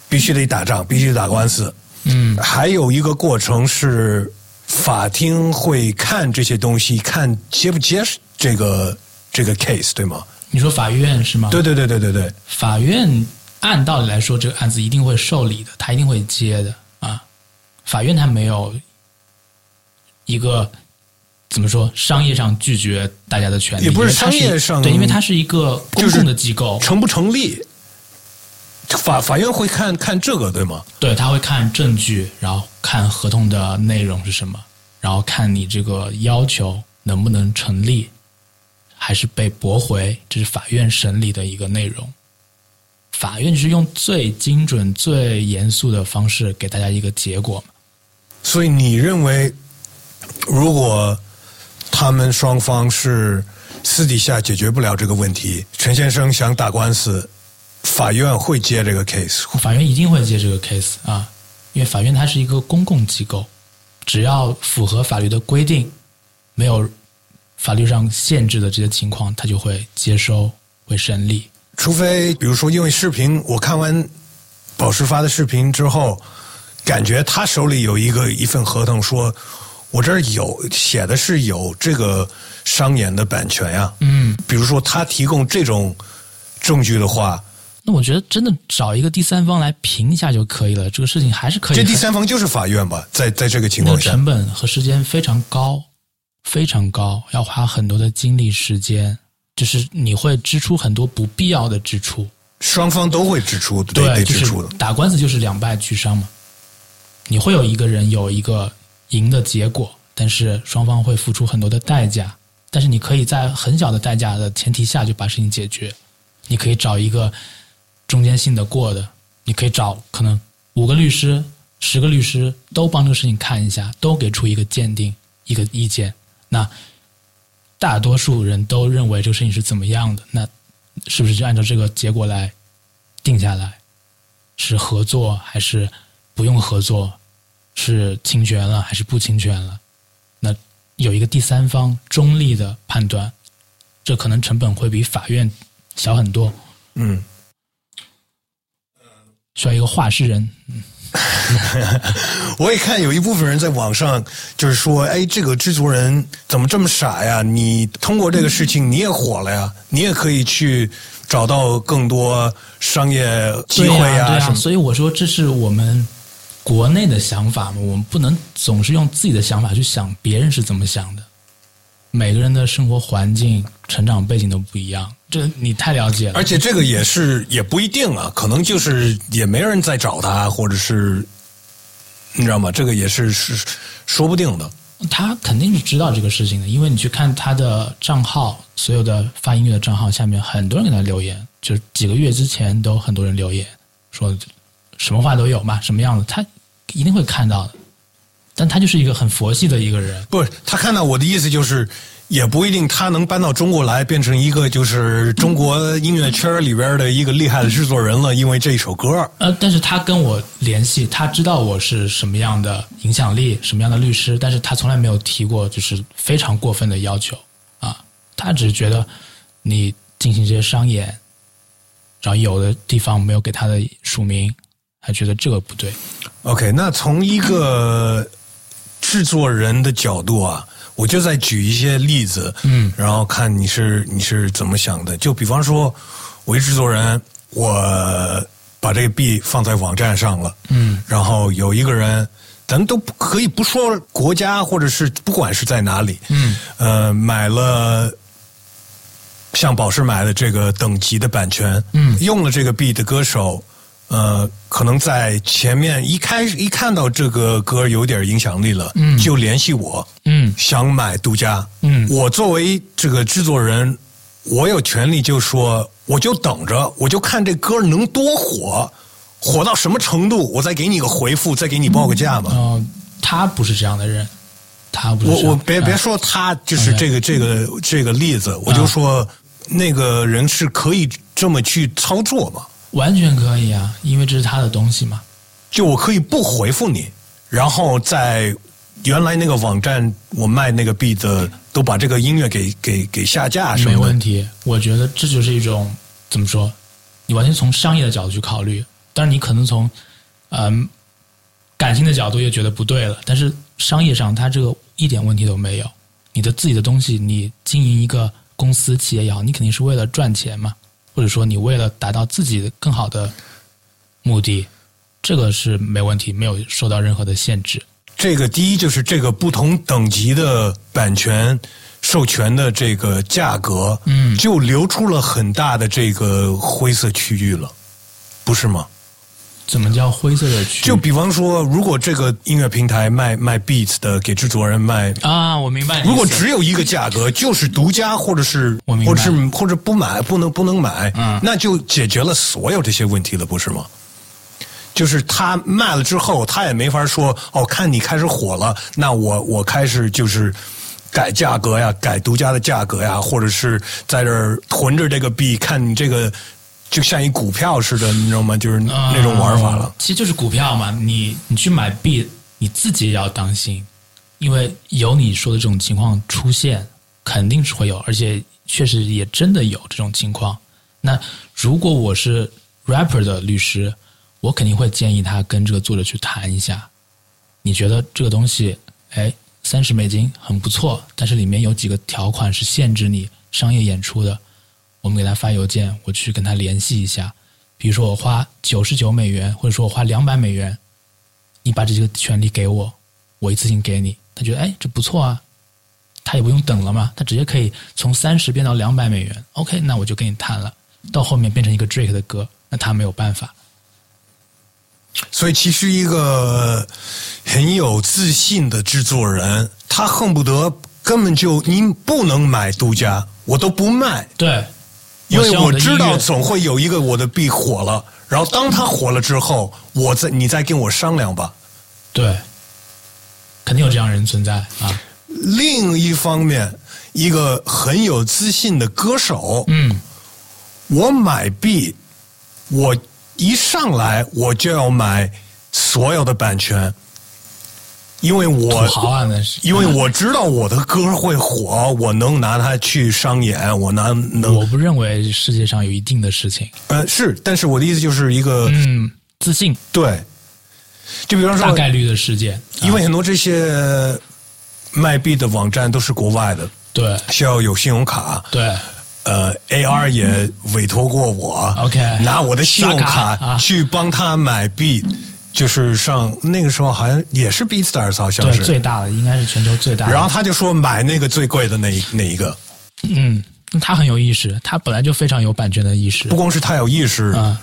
必须得打仗，必须得打官司。嗯，还有一个过程是法庭会看这些东西，看接不接这个这个 case，对吗？你说法院是吗？对对对对对对，法院按道理来说，这个案子一定会受理的，他一定会接的啊。法院他没有一个怎么说商业上拒绝大家的权利，也不是商业上对，因为它是一个公共的机构，成不成立？法法院会看看这个，对吗？对，他会看证据，然后看合同的内容是什么，然后看你这个要求能不能成立，还是被驳回，这是法院审理的一个内容。法院就是用最精准、最严肃的方式给大家一个结果嘛。所以你认为，如果他们双方是私底下解决不了这个问题，陈先生想打官司，法院会接这个 case？法院一定会接这个 case 啊，因为法院它是一个公共机构，只要符合法律的规定，没有法律上限制的这些情况，他就会接收、会审理。除非比如说因为视频，我看完宝石发的视频之后，感觉他手里有一个一份合同说。我这儿有写的是有这个商演的版权呀、嗯，比如说他提供这种证据的话，那我觉得真的找一个第三方来评一下就可以了，这个事情还是可以。这第三方就是法院吧？在在这个情况下，成本和时间非常高，非常高，要花很多的精力时间，就是你会支出很多不必要的支出。双方都会支出，得对，就是支出的。打官司就是两败俱伤嘛。你会有一个人有一个赢的结果，但是双方会付出很多的代价。但是你可以在很小的代价的前提下就把事情解决。你可以找一个中间信得过的，你可以找可能五个律师、十个律师都帮这个事情看一下，都给出一个鉴定、一个意见。那大多数人都认为这个事情是怎么样的，那是不是就按照这个结果来定下来？是合作还是不用合作？是侵权了还是不侵权了？那有一个第三方中立的判断，这可能成本会比法院小很多。嗯，需要一个话事人，我也看有一部分人在网上就是说，哎，这个制作人怎么这么傻呀？你通过这个事情你也火了呀，你也可以去找到更多商业机会呀啊，对啊。什么。所以我说，这是我们国内的想法嘛，我们不能总是用自己的想法去想别人是怎么想的。每个人的生活环境、成长背景都不一样，这你太了解了。而且这个也是也不一定啊，可能就是也没人在找他，或者是你知道吗？这个也是是说不定的。他肯定是知道这个事情的，因为你去看他的账号，所有的发音乐的账号下面，很多人给他留言，就是几个月之前都很多人留言说什么话都有嘛，什么样子，他一定会看到的。但他就是一个很佛系的一个人，不是他看到我的意思就是，也不一定他能搬到中国来，变成一个就是中国音乐圈里边的一个厉害的制作人了，因为这一首歌。呃，但是他跟我联系，他知道我是什么样的影响力，什么样的律师，但是他从来没有提过就是非常过分的要求啊，他只是觉得你进行这些商演，然后有的地方没有给他的署名，他觉得这个不对。OK，那从一个制作人的角度啊，我就在举一些例子，嗯。然后看你是你是怎么想的。就比方说，我一制作人，我把这个币放在网站上了，嗯。然后有一个人，咱们都不可以不说国家或者是不管是在哪里，嗯。呃，买了像宝石买的这个等级的版权，嗯。用了这个币的歌手，呃，可能在前面一开始一看到这个歌有点影响力了，嗯。就联系我，嗯。想买独家，嗯。我作为这个制作人，我有权利就说，我就等着，我就看这歌能多火，火到什么程度，我再给你个回复，再给你报个价嘛。哦，他不是这样的人，他不是我我别别嗯说他就是这个这个这个例子，我啊就说那个人是可以这么去操作嘛？完全可以啊，因为这是他的东西嘛。就我可以不回复你，然后在原来那个网站我卖那个币的都把这个音乐给给给下架什么的。没问题，我觉得这就是一种怎么说？你完全从商业的角度去考虑，但是你可能从嗯、感性的角度又觉得不对了，但是商业上它这个一点问题都没有。你的自己的东西，你经营一个公司企业也好，你肯定是为了赚钱嘛，或者说你为了达到自己更好的目的，这个是没问题，没有受到任何的限制。这个第一就是这个不同等级的版权授权的这个价格，嗯就留出了很大的这个灰色区域了，不是吗？怎么叫灰色的区？就比方说，如果这个音乐平台卖卖 beats 的，给制作人卖，啊，我明白。如果只有一个价格，就是独家或者是我明白或者是或者不买，不能不能买，嗯那就解决了所有这些问题了，不是吗？就是他卖了之后，他也没法说哦，看你开始火了，那我我开始就是改价格呀，改独家的价格呀，或者是在这儿囤着这个币，看你这个就像一股票似的，你知道吗？就是那种玩法了呃。其实就是股票嘛，你你去买币，你自己也要当心，因为有你说的这种情况出现，肯定是会有，而且确实也真的有这种情况。那如果我是 rapper 的律师，我肯定会建议他跟这个作者去谈一下。你觉得这个东西，哎，三十美金很不错，但是里面有几个条款是限制你商业演出的，我们给他发邮件，我去跟他联系一下。比如说我花九十九美元，或者说我花两百美元，你把这个权利给我，我一次性给你。他觉得哎，这不错啊，他也不用等了嘛，他直接可以从三十变到两百美元。OK，那我就跟你谈了。到后面变成一个 Drake 的歌，那他没有办法。所以，其实一个很有自信的制作人，他恨不得根本就您不能买独家，我都不卖，对，因为我知道总会有一个我的币火了，然后当他火了之后，我再你再跟我商量吧。对，肯定有这样人存在啊。另一方面，一个很有自信的歌手，嗯，我买币，我一上来我就要买所有的版权，因为我土豪啊，那是。因为我知道我的歌会火，我能拿它去商演，我拿能我不认为世界上有一定的事情。呃是，但是我的意思就是一个、嗯，自信。对，就比方说，大概率的事件，因为很多这些卖币的网站都是国外的，对。需要有信用卡，对。呃，AR 也委托过我 OK 拿我的信用卡去帮他买币，就是上那个时候好像也是 BeatStars 好像对，是，最大的应该是全球最大的。然后他就说买那个最贵的那一那一个，嗯，他很有意识，他本来就非常有版权的意识。不。光是他有意识，啊，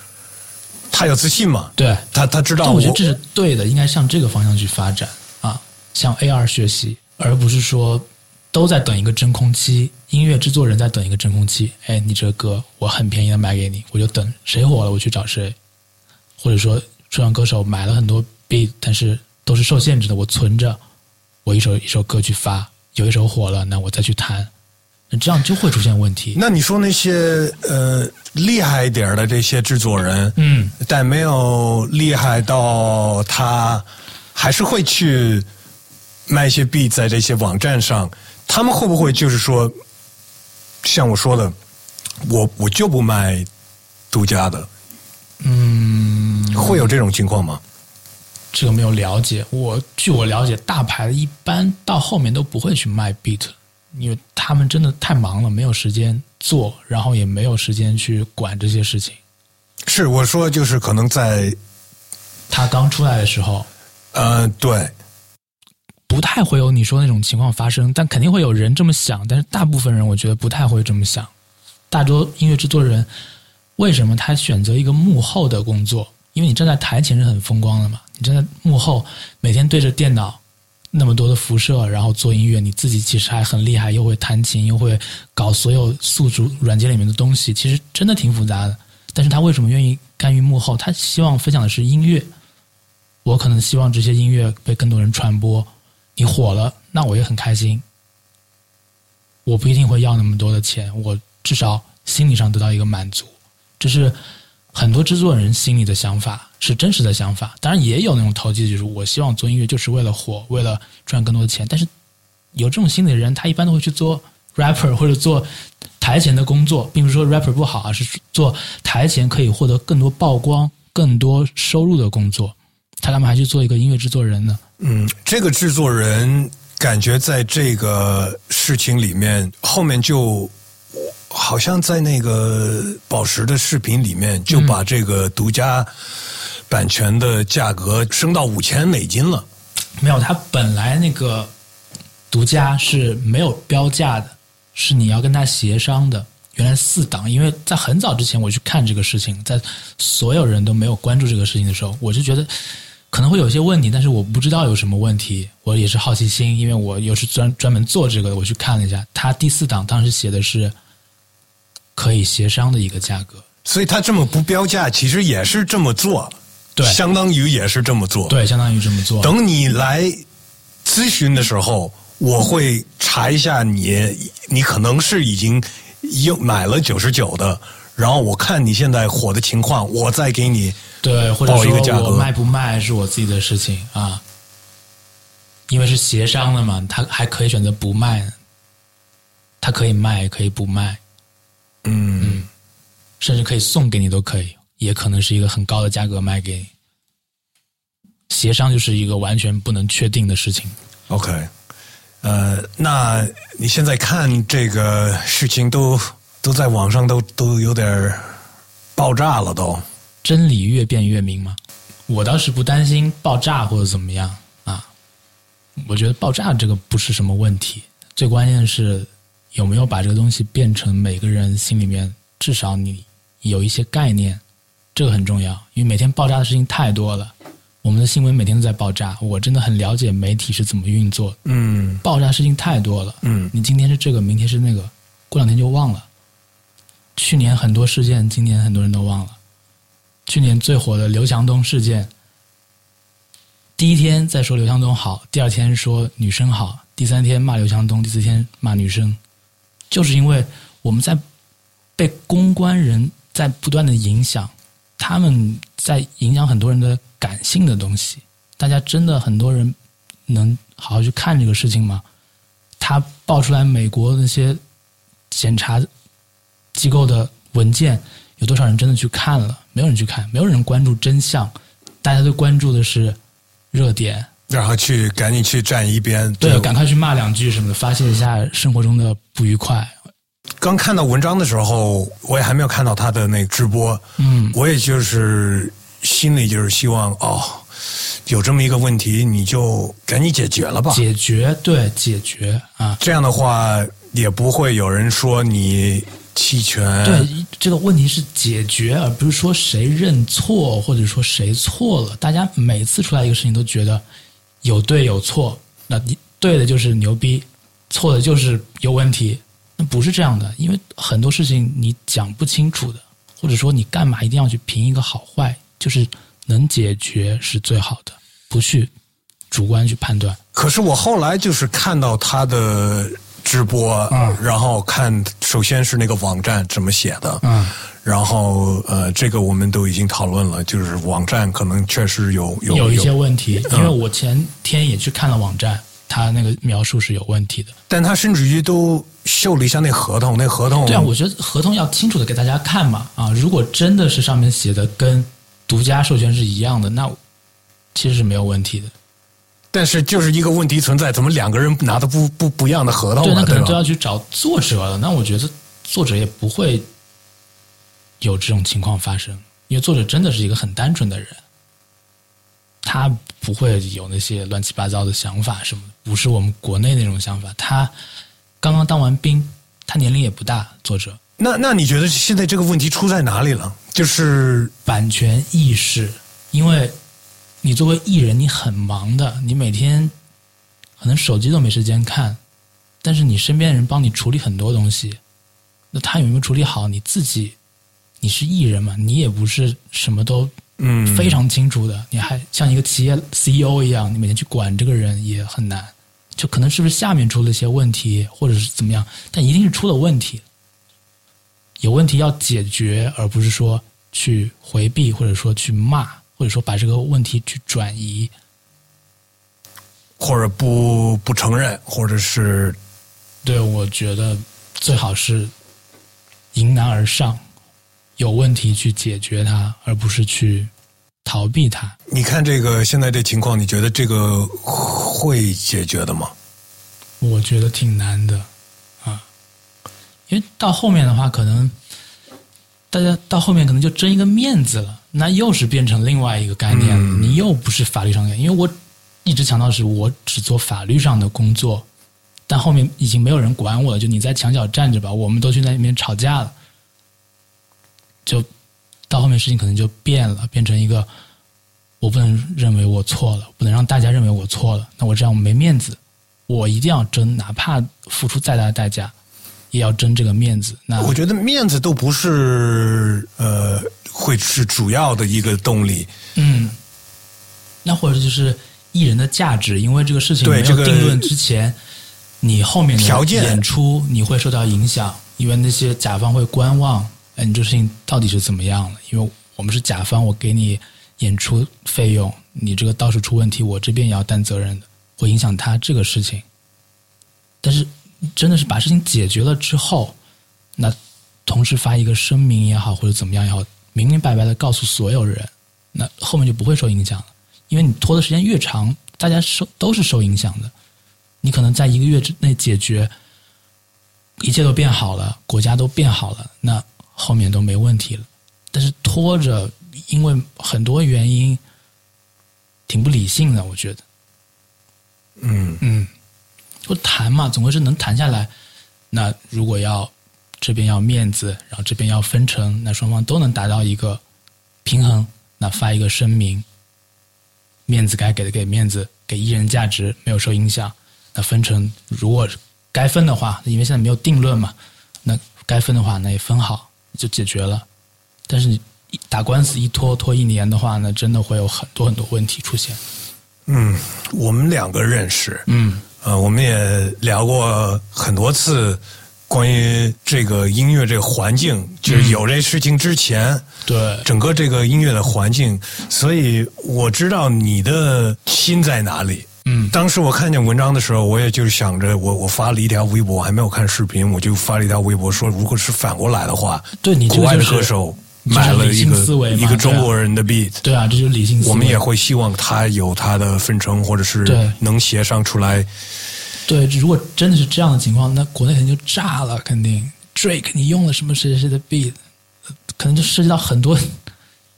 他有自信嘛，对，他他知道但我觉得这是对的，应该向这个方向去发展啊，向 AR 学习，而不是说都在等一个真空期，音乐制作人在等一个真空期。哎，你这个歌我很便宜的卖给你，我就等谁火了我去找谁，或者说出唱歌手买了很多 beat，但是都是受限制的，我存着，我一首一首歌去发，有一首火了，那我再去谈，这样就会出现问题。那你说那些呃厉害一点的这些制作人，嗯，但没有厉害到他还是会去卖一些币在这些网站上，他们会不会就是说，像我说的，我我就不卖独家的，嗯，会有这种情况吗？这个没有了解。我据我了解，大牌一般到后面都不会去卖 beat，因为他们真的太忙了，没有时间做，然后也没有时间去管这些事情。是我说，就是可能在他刚出来的时候，呃，对，不太会有你说那种情况发生，但肯定会有人这么想。但是大部分人，我觉得不太会这么想。大多音乐制作人为什么他选择一个幕后的工作？因为你站在台前是很风光的嘛，你站在幕后，每天对着电脑那么多的辐射，然后做音乐，你自己其实还很厉害，又会弹琴，又会搞所有宿主软件里面的东西，其实真的挺复杂的。但是他为什么愿意甘于幕后？他希望分享的是音乐。我可能希望这些音乐被更多人传播，你火了，那我也很开心。我不一定会要那么多的钱，我至少心理上得到一个满足。就是很多制作人心里的想法，是真实的想法。当然也有那种投机，就是我希望做音乐就是为了火，为了赚更多的钱。但是有这种心理的人，他一般都会去做 rapper 或者做台前的工作，并不是说 rapper 不好，而是做台前可以获得更多曝光、更多收入的工作。他干嘛还去做一个音乐制作人呢？嗯，这个制作人感觉在这个事情里面，后面就好像在那个宝石的视频里面，就把这个独家版权的价格升到五千美金了。没有，他本来那个独家是没有标价的，是你要跟他协商的。原来四档，因为在很早之前我去看这个事情，在所有人都没有关注这个事情的时候，我就觉得。可能会有些问题，但是我不知道有什么问题。我也是好奇心，因为我又是专专门做这个的，我去看了一下，他第四档当时写的是可以协商的一个价格。所以他这么不标价，其实也是这么做，对，相当于也是这么做，对，相当于这么做。等你来咨询的时候，我会查一下你，你可能是已经又买了九十九的，然后我看你现在火的情况，我再给你。对，或者说我卖不卖是我自己的事情啊，因为是协商的嘛，他还可以选择不卖，他可以卖，可以不卖，嗯，甚至可以送给你都可以，也可能是一个很高的价格卖给你。协商就是一个完全不能确定的事情。OK，呃，那你现在看这个事情都都在网上都都有点爆炸了都。真理越辩越明吗？我倒是不担心爆炸或者怎么样啊。我觉得爆炸这个不是什么问题，最关键的是有没有把这个东西变成每个人心里面至少你有一些概念，这个很重要。因为每天爆炸的事情太多了，我们的新闻每天都在爆炸。我真的很了解媒体是怎么运作，嗯，爆炸事情太多了，嗯，你今天是这个，明天是那个，过两天就忘了。去年很多事件，今年很多人都忘了。去年最火的刘强东事件，第一天在说刘强东好，第二天说女生好，第三天骂刘强东，第四天骂女生，就是因为我们在被公关人在不断的影响，他们在影响很多人的感性的东西。大家真的很多人能好好去看这个事情吗？他爆出来美国那些检查机构的文件。有多少人真的去看了？没有人去看，没有人关注真相，大家都关注的是热点，然后去赶紧去站一边，对，赶快去骂两句什么的，发泄一下生活中的不愉快。刚看到文章的时候，我也还没有看到他的那个直播，嗯，我也就是心里就是希望哦，有这么一个问题，你就赶紧解决了吧，解决，对，解决啊，这样的话也不会有人说你。弃权对这个问题是解决，而不是说谁认错或者说谁错了。大家每次出来一个事情都觉得有对有错，那你对的就是牛逼，错的就是有问题。那不是这样的，因为很多事情你讲不清楚的，或者说你干嘛一定要去评一个好坏？就是能解决是最好的，不去主观去判断。可是我后来就是看到他的。直播，嗯，然后看，首先是那个网站怎么写的，嗯，然后呃，这个我们都已经讨论了，就是网站可能确实有有有一些问题，因为我前天也去看了网站，他那个描述是有问题的，但他甚至于都秀了一下那合同，那合同，对啊，我觉得合同要清楚的给大家看嘛，啊，如果真的是上面写的跟独家授权是一样的，那其实是没有问题的。但是就是一个问题存在，怎么两个人拿的不不不一样的合同对，那可能吧就要去找作者了。那我觉得作者也不会有这种情况发生，因为作者真的是一个很单纯的人，他不会有那些乱七八糟的想法什么的，不是我们国内那种想法。他刚刚当完兵，他年龄也不大，作者那那你觉得现在这个问题出在哪里了？就是版权意识，因为你作为艺人，你很忙的，你每天可能手机都没时间看，但是你身边的人帮你处理很多东西，那他有没有处理好？你自己，你是艺人嘛，你也不是什么都嗯。非常清楚的，你还像一个企业 CEO 一样，你每天去管这个人也很难，就可能是不是下面出了一些问题，或者是怎么样，但一定是出了问题，有问题要解决，而不是说去回避，或者说去骂，或者说把这个问题去转移。或者不不承认，或者是对，我觉得最好是迎难而上，有问题去解决它，而不是去逃避它。你看这个现在这情况，你觉得这个会解决的吗？我觉得挺难的啊，因为到后面的话，可能大家到后面可能就争一个面子了，那又是变成另外一个概念了。嗯你又不是法律上的，因为我一直强调是我只做法律上的工作，但后面已经没有人管我了，就你在墙角站着吧，我们都去那里面吵架了，就到后面事情可能就变了，变成一个我不能认为我错了，不能让大家认为我错了，那我这样没面子。我一定要争，哪怕付出再大的代价，也要争这个面子。那我觉得面子都不是呃会是主要的一个动力。嗯，那或者就是艺人的价值，因为这个事情没有定论之前，你后面的条件演出你会受到影响，因为那些甲方会观望，哎，你这事情到底是怎么样了？因为我们是甲方，我给你演出费用，你这个到时出问题，我这边也要担责任的，会影响他这个事情。但是真的是把事情解决了之后，那同时发一个声明也好，或者怎么样也好，明明白白的告诉所有人，那后面就不会受影响了。因为你拖的时间越长，大家受都是受影响的。你可能在一个月之内解决，一切都变好了，国家都变好了，那后面都没问题了。但是拖着，因为很多原因，挺不理性的，我觉得。嗯嗯，就谈嘛，总归是能谈下来。那如果要这边要面子，然后这边要分成，那双方都能达到一个平衡。那发一个声明，面子该给的给面子，给艺人价值没有受影响。那分成，如果该分的话，因为现在没有定论嘛，那该分的话，那也分好就解决了。但是你一打官司一拖拖一年的话，呢真的会有很多很多问题出现。嗯，我们两个认识，嗯呃，我们也聊过很多次关于这个音乐这个环境，就是有这事情之前，对，整个这个音乐的环境，所以我知道你的心在哪里。嗯。当时我看见文章的时候，我也就是想着，我我发了一条微博，我还没有看视频，我就发了一条微博说，如果是反过来的话，对你这国外的个歌手买了一个性思维一个中国人的 beat，对啊，这就是理性思维。我们也会希望他有他的分成，或者是对能协商出来。对，如果真的是这样的情况，那国内肯定就炸了，肯定。Drake 你用了什么谁谁谁的 beat，呃可能就涉及到很多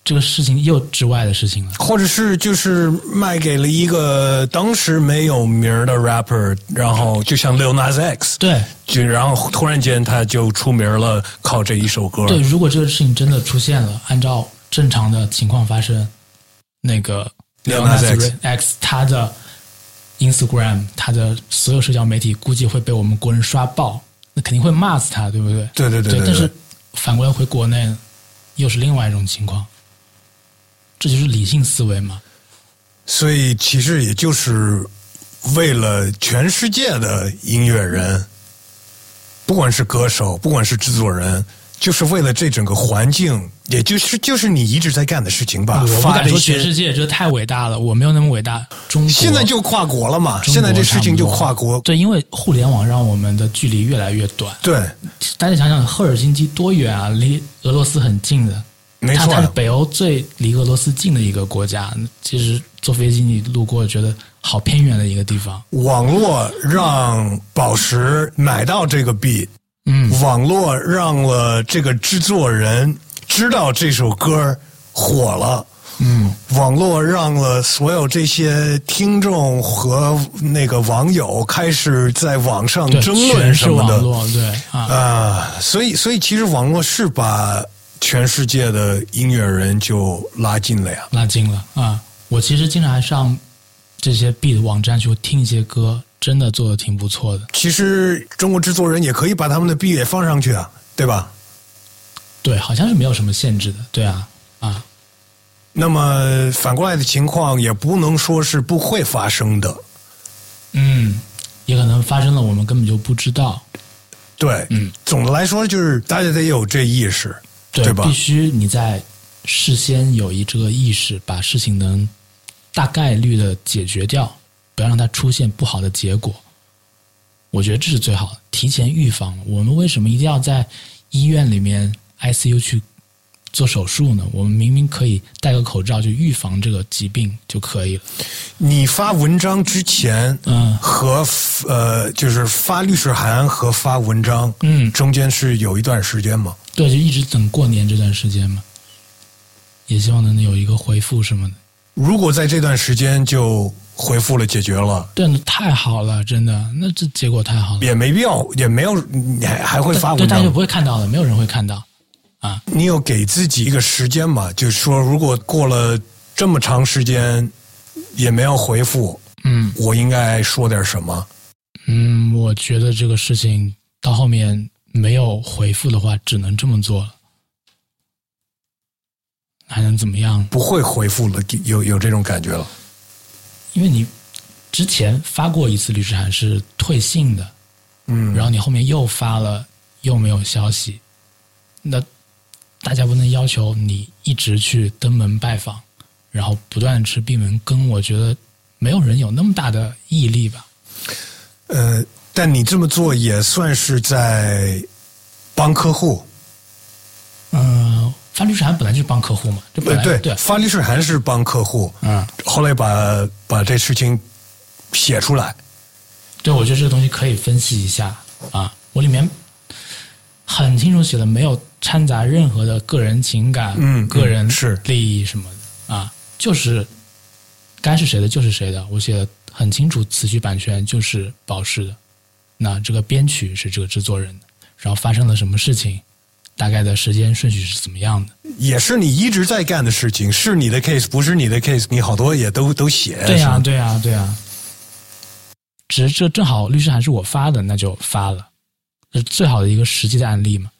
这个事情又之外的事情了。或者是就是卖给了一个当时没有名儿的 rapper，然后就像 Lil Nas X，对就然后突然间他就出名了，靠这一首歌。对，如果这个事情真的出现了，按照正常的情况发生，那个 Lil Nas X 他的 Instagram，他的所有社交媒体估计会被我们国人刷爆，那肯定会骂死他，对不对？对对对对但是反过来回国内，又是另外一种情况，这就是理性思维嘛。所以其实也就是为了全世界的音乐人，不管是歌手，不管是制作人，就是为了这整个环境，也就是就是你一直在干的事情吧。我不敢说全世界，这太伟大了，我没有那么伟大。中国现在就跨国了嘛，现在这事情就跨国。对，因为互联网让我们的距离越来越短。对，大家想想，赫尔辛基多远啊？离俄罗斯很近的，没错它它是北欧最离俄罗斯近的一个国家。其实坐飞机你路过觉得好偏远的一个地方。网络让宝石买到这个 beat，嗯，网络让了这个制作人知道这首歌火了。嗯，网络让了所有这些听众和那个网友开始在网上，争论是什么的网络，对啊，啊，所以所以其实网络是把全世界的音乐人就拉近了呀。拉近了啊。我其实经常还上这些 beat 网站去听一些歌，真的做的挺不错的。其实中国制作人也可以把他们的 B 也放上去啊，对吧？对，好像是没有什么限制的。对啊，啊，那么反过来的情况也不能说是不会发生的，嗯，也可能发生了，我们根本就不知道。对，嗯，总的来说就是大家得有这意识，对必？须你在事先有一这个意识，把事情能大概率的解决掉，不要让它出现不好的结果。我觉得这是最好的，提前预防。我们为什么一定要在医院里面 ICU 去做手术呢？我们明明可以戴个口罩就预防这个疾病就可以了。你发文章之前，嗯和呃，就是发律师函和发文章，嗯，中间是有一段时间吗？对，就一直等过年这段时间嘛，也希望能有一个回复什么的。如果在这段时间就回复了解决了，对，那太好了，真的，那这结果太好了。也没必要，也没有，你还还会发对，文章大家就不？会看到的，没有人会看到啊。你有给自己一个时间嘛？就是说，如果过了这么长时间也没有回复，嗯我应该说点什么？嗯，我觉得这个事情到后面没有回复的话，只能这么做了，还能怎么样？不会回复了，有有这种感觉了。因为你之前发过一次律师函是退信的，嗯，然后你后面又发了，又没有消息，那大家不能要求你一直去登门拜访，然后不断地吃闭门羹，我觉得没有人有那么大的毅力吧。呃，但你这么做也算是在帮客户。嗯、发律师函本来就是帮客户嘛，这本来，对，来对，发律师函是帮客户，嗯，后来把把这事情写出来。对，我觉得这个东西可以分析一下啊。我里面很清楚写的，没有掺杂任何的个人情感、嗯个人嗯是利益什么的啊，就是该是谁的就是谁的。我写的很清楚，词曲版权就是保释的，那这个编曲是这个制作人的，然后发生了什么事情，大概的时间顺序是怎么样的。也是你一直在干的事情，是你的 case，不是你的 case，你好多也都都写。对呀、对呀、对呀、只是这正好律师函是我发的，那就发了，这是最好的一个实际的案例嘛。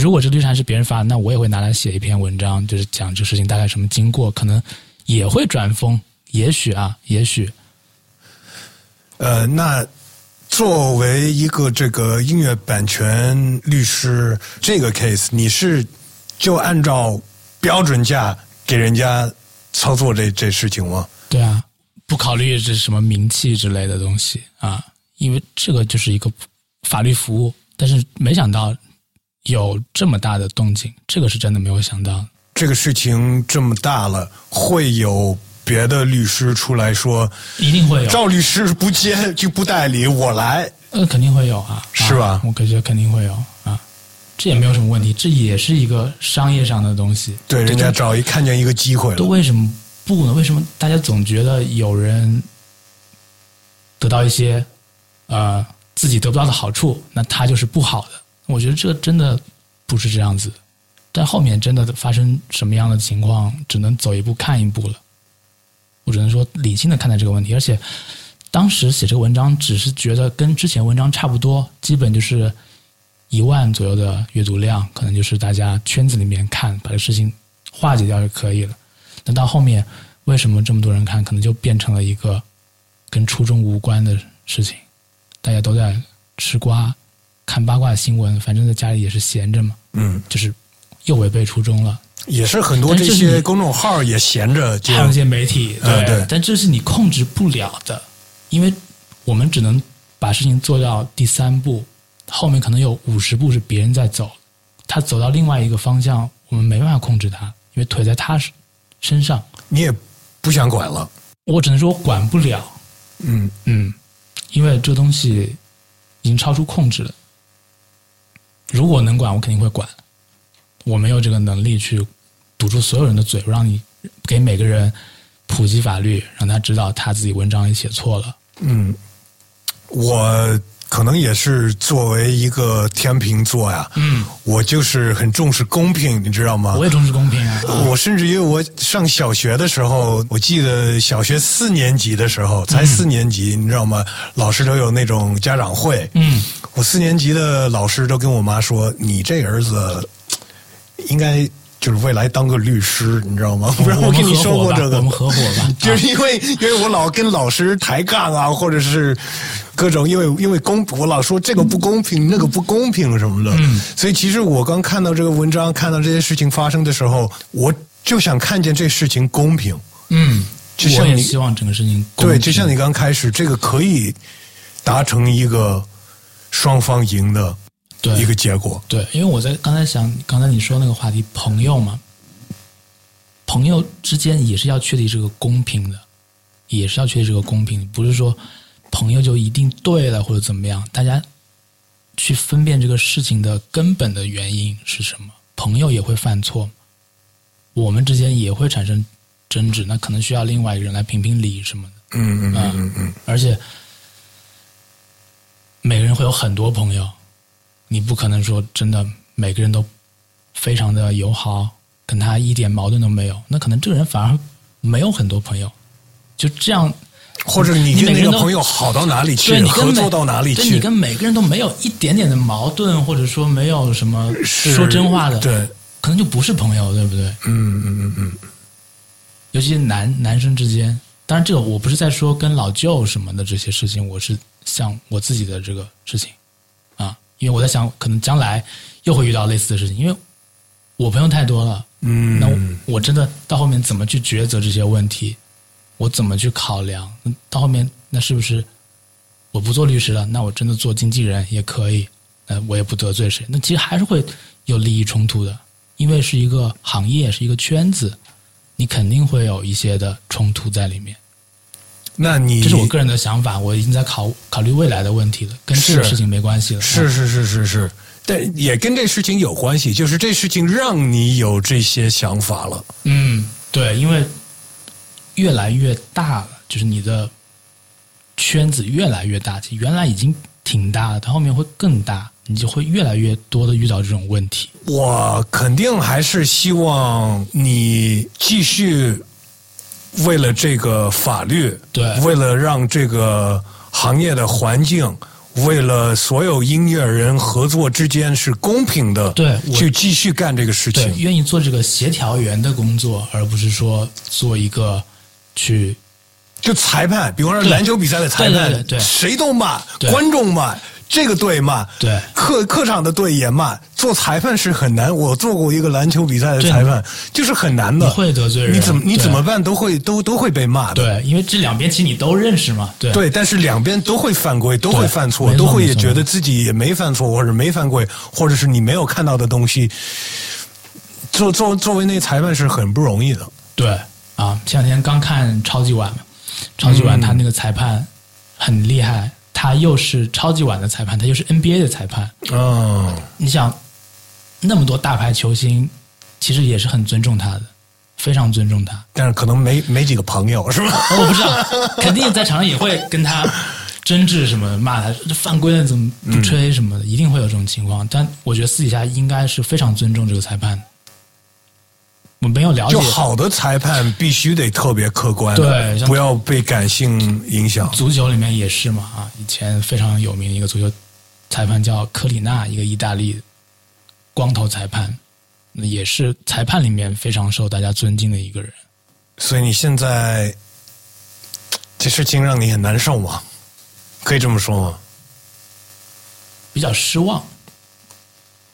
如果这律师函是别人发的，那我也会拿来写一篇文章，就是讲这事情大概什么经过，可能也会转风，也许啊，也许，呃，那作为一个这个音乐版权律师，这个 case 你是就按照标准价给人家操作这这事情吗？对啊，不考虑这什么名气之类的东西啊，因为这个就是一个法律服务，但是没想到有这么大的动静，这个是真的没有想到。这个事情这么大了，会有别的律师出来说，一定会有，赵律师不接就不代理，我来。呃，肯定会有啊，是吧啊我感觉肯定会有啊，这也没有什么问题，这也是一个商业上的东西。对，人家找一看见一个机会了。都为什么不呢？为什么大家总觉得有人得到一些呃自己得不到的好处，那他就是不好的？我觉得这真的不是这样子。但后面真的发生什么样的情况，只能走一步看一步了。我只能说理性的看待这个问题，而且当时写这个文章，只是觉得跟之前文章差不多，基本就是一万左右的阅读量，可能就是大家圈子里面看，把这事情化解掉就可以了。但到后面，为什么这么多人看，可能就变成了一个跟初衷无关的事情，大家都在吃瓜、看八卦新闻，反正在家里也是闲着嘛，嗯，就是又违背初衷了。也是很多这些公众号也闲着就还有一些媒体，嗯对但这是你控制不了的，因为我们只能把事情做到第三步，后面可能有五十步是别人在走，他走到另外一个方向，我们没办法控制他，因为腿在他身上。你也不想管了。我只能说我管不了，嗯嗯，因为这东西已经超出控制了。如果能管，我肯定会管。我没有这个能力去堵住所有人的嘴，让你给每个人普及法律，让他知道他自己文章里写错了。嗯，我可能也是作为一个天秤座呀，嗯，我就是很重视公平，你知道吗？我也重视公平啊。我甚至于我上小学的时候，我记得小学四年级的时候，才四年级，你知道吗？老师都有那种家长会。嗯，我四年级的老师都跟我妈说：“你这儿子应该就是未来当个律师，你知道吗？”不知道我们跟你说过这个我们合伙吧。就是因为因为我老跟老师抬杠啊，或者是各种因为因为公我老说这个不公平，那个不公平什么的，嗯。所以其实我刚看到这个文章，看到这些事情发生的时候，我就想看见这事情公平。嗯，就像你希望整个事情公对，就像你刚开始，这个可以达成一个双方赢的一个结果。对，因为我在刚才想，刚才你说那个话题，朋友嘛，朋友之间也是要确立这个公平的，也是要确立这个公平，不是说朋友就一定对了或者怎么样，大家去分辨这个事情的根本的原因是什么。朋友也会犯错，我们之间也会产生争执，那可能需要另外一个人来评评理什么的。嗯嗯嗯嗯嗯，而且每个人会有很多朋友，你不可能说真的每个人都非常的友好，跟他一点矛盾都没有，那可能这个人反而没有很多朋友，就这样。或者你跟你每个朋友好到哪里去，对你合作到哪里去对你跟，每个人都没有一点点的矛盾，或者说没有什么说真话的，对，可能就不是朋友，对不对？嗯嗯嗯嗯，尤其是男男生之间，当然这个我不是在说跟老舅什么的这些事情，我是想我自己的这个事情啊，因为我在想，可能将来又会遇到类似的事情，因为我朋友太多了，嗯，那我我真的到后面怎么去抉择这些问题，我怎么去考量？那到后面那是不是我不做律师了？那我真的做经纪人也可以，呃，我也不得罪谁。那其实还是会有利益冲突的，因为是一个行业，是一个圈子，你肯定会有一些的冲突在里面。那你这是我个人的想法，我已经在考考虑未来的问题了，跟这个事情没关系了。是是是是是，但也跟这事情有关系，就是这事情让你有这些想法了。嗯，对，因为越来越大了，就是你的圈子越来越大，原来已经挺大了，它后面会更大，你就会越来越多的遇到这种问题。我肯定还是希望你继续为了这个法律，对为了让这个行业的环境，为了所有音乐人合作之间是公平的，对去继续干这个事，情。愿意做这个协调员的工作，而不是说做一个去就裁判，比方说篮球比赛的裁判，对对对对谁都骂，观众骂，这个队骂，对客客场的队也骂。做裁判是很难，我做过一个篮球比赛的裁判，就是很难的。你会得罪人你怎么你怎么办都会都都会被骂的。对，因为这两边其实你都认识嘛，对对，但是两边都会犯规，都会犯错，都会也觉得自己也没犯错，或者没犯规，或者是你没有看到的东西。作作作为那裁判是很不容易的。对啊，前两天刚看超级碗嘛，超级碗他那个裁判很厉害，他又是超级碗的裁判，他又是 NBA 的裁判。哦，你想，那么多大牌球星，其实也是很尊重他的，非常尊重他。但是可能没没几个朋友，是吧？我不知道，肯定在场上也会跟他争执什么，骂他这犯规了怎么不吹什么的，一定会有这种情况。但我觉得私底下应该是非常尊重这个裁判的。我没有了解就好的裁判必须得特别客观，对不要被感性影响。足球里面也是嘛啊，以前非常有名的一个足球裁判叫科里纳，一个意大利光头裁判，那也是裁判里面非常受大家尊敬的一个人。所以你现在这事情让你很难受吗？可以这么说吗？比较失望，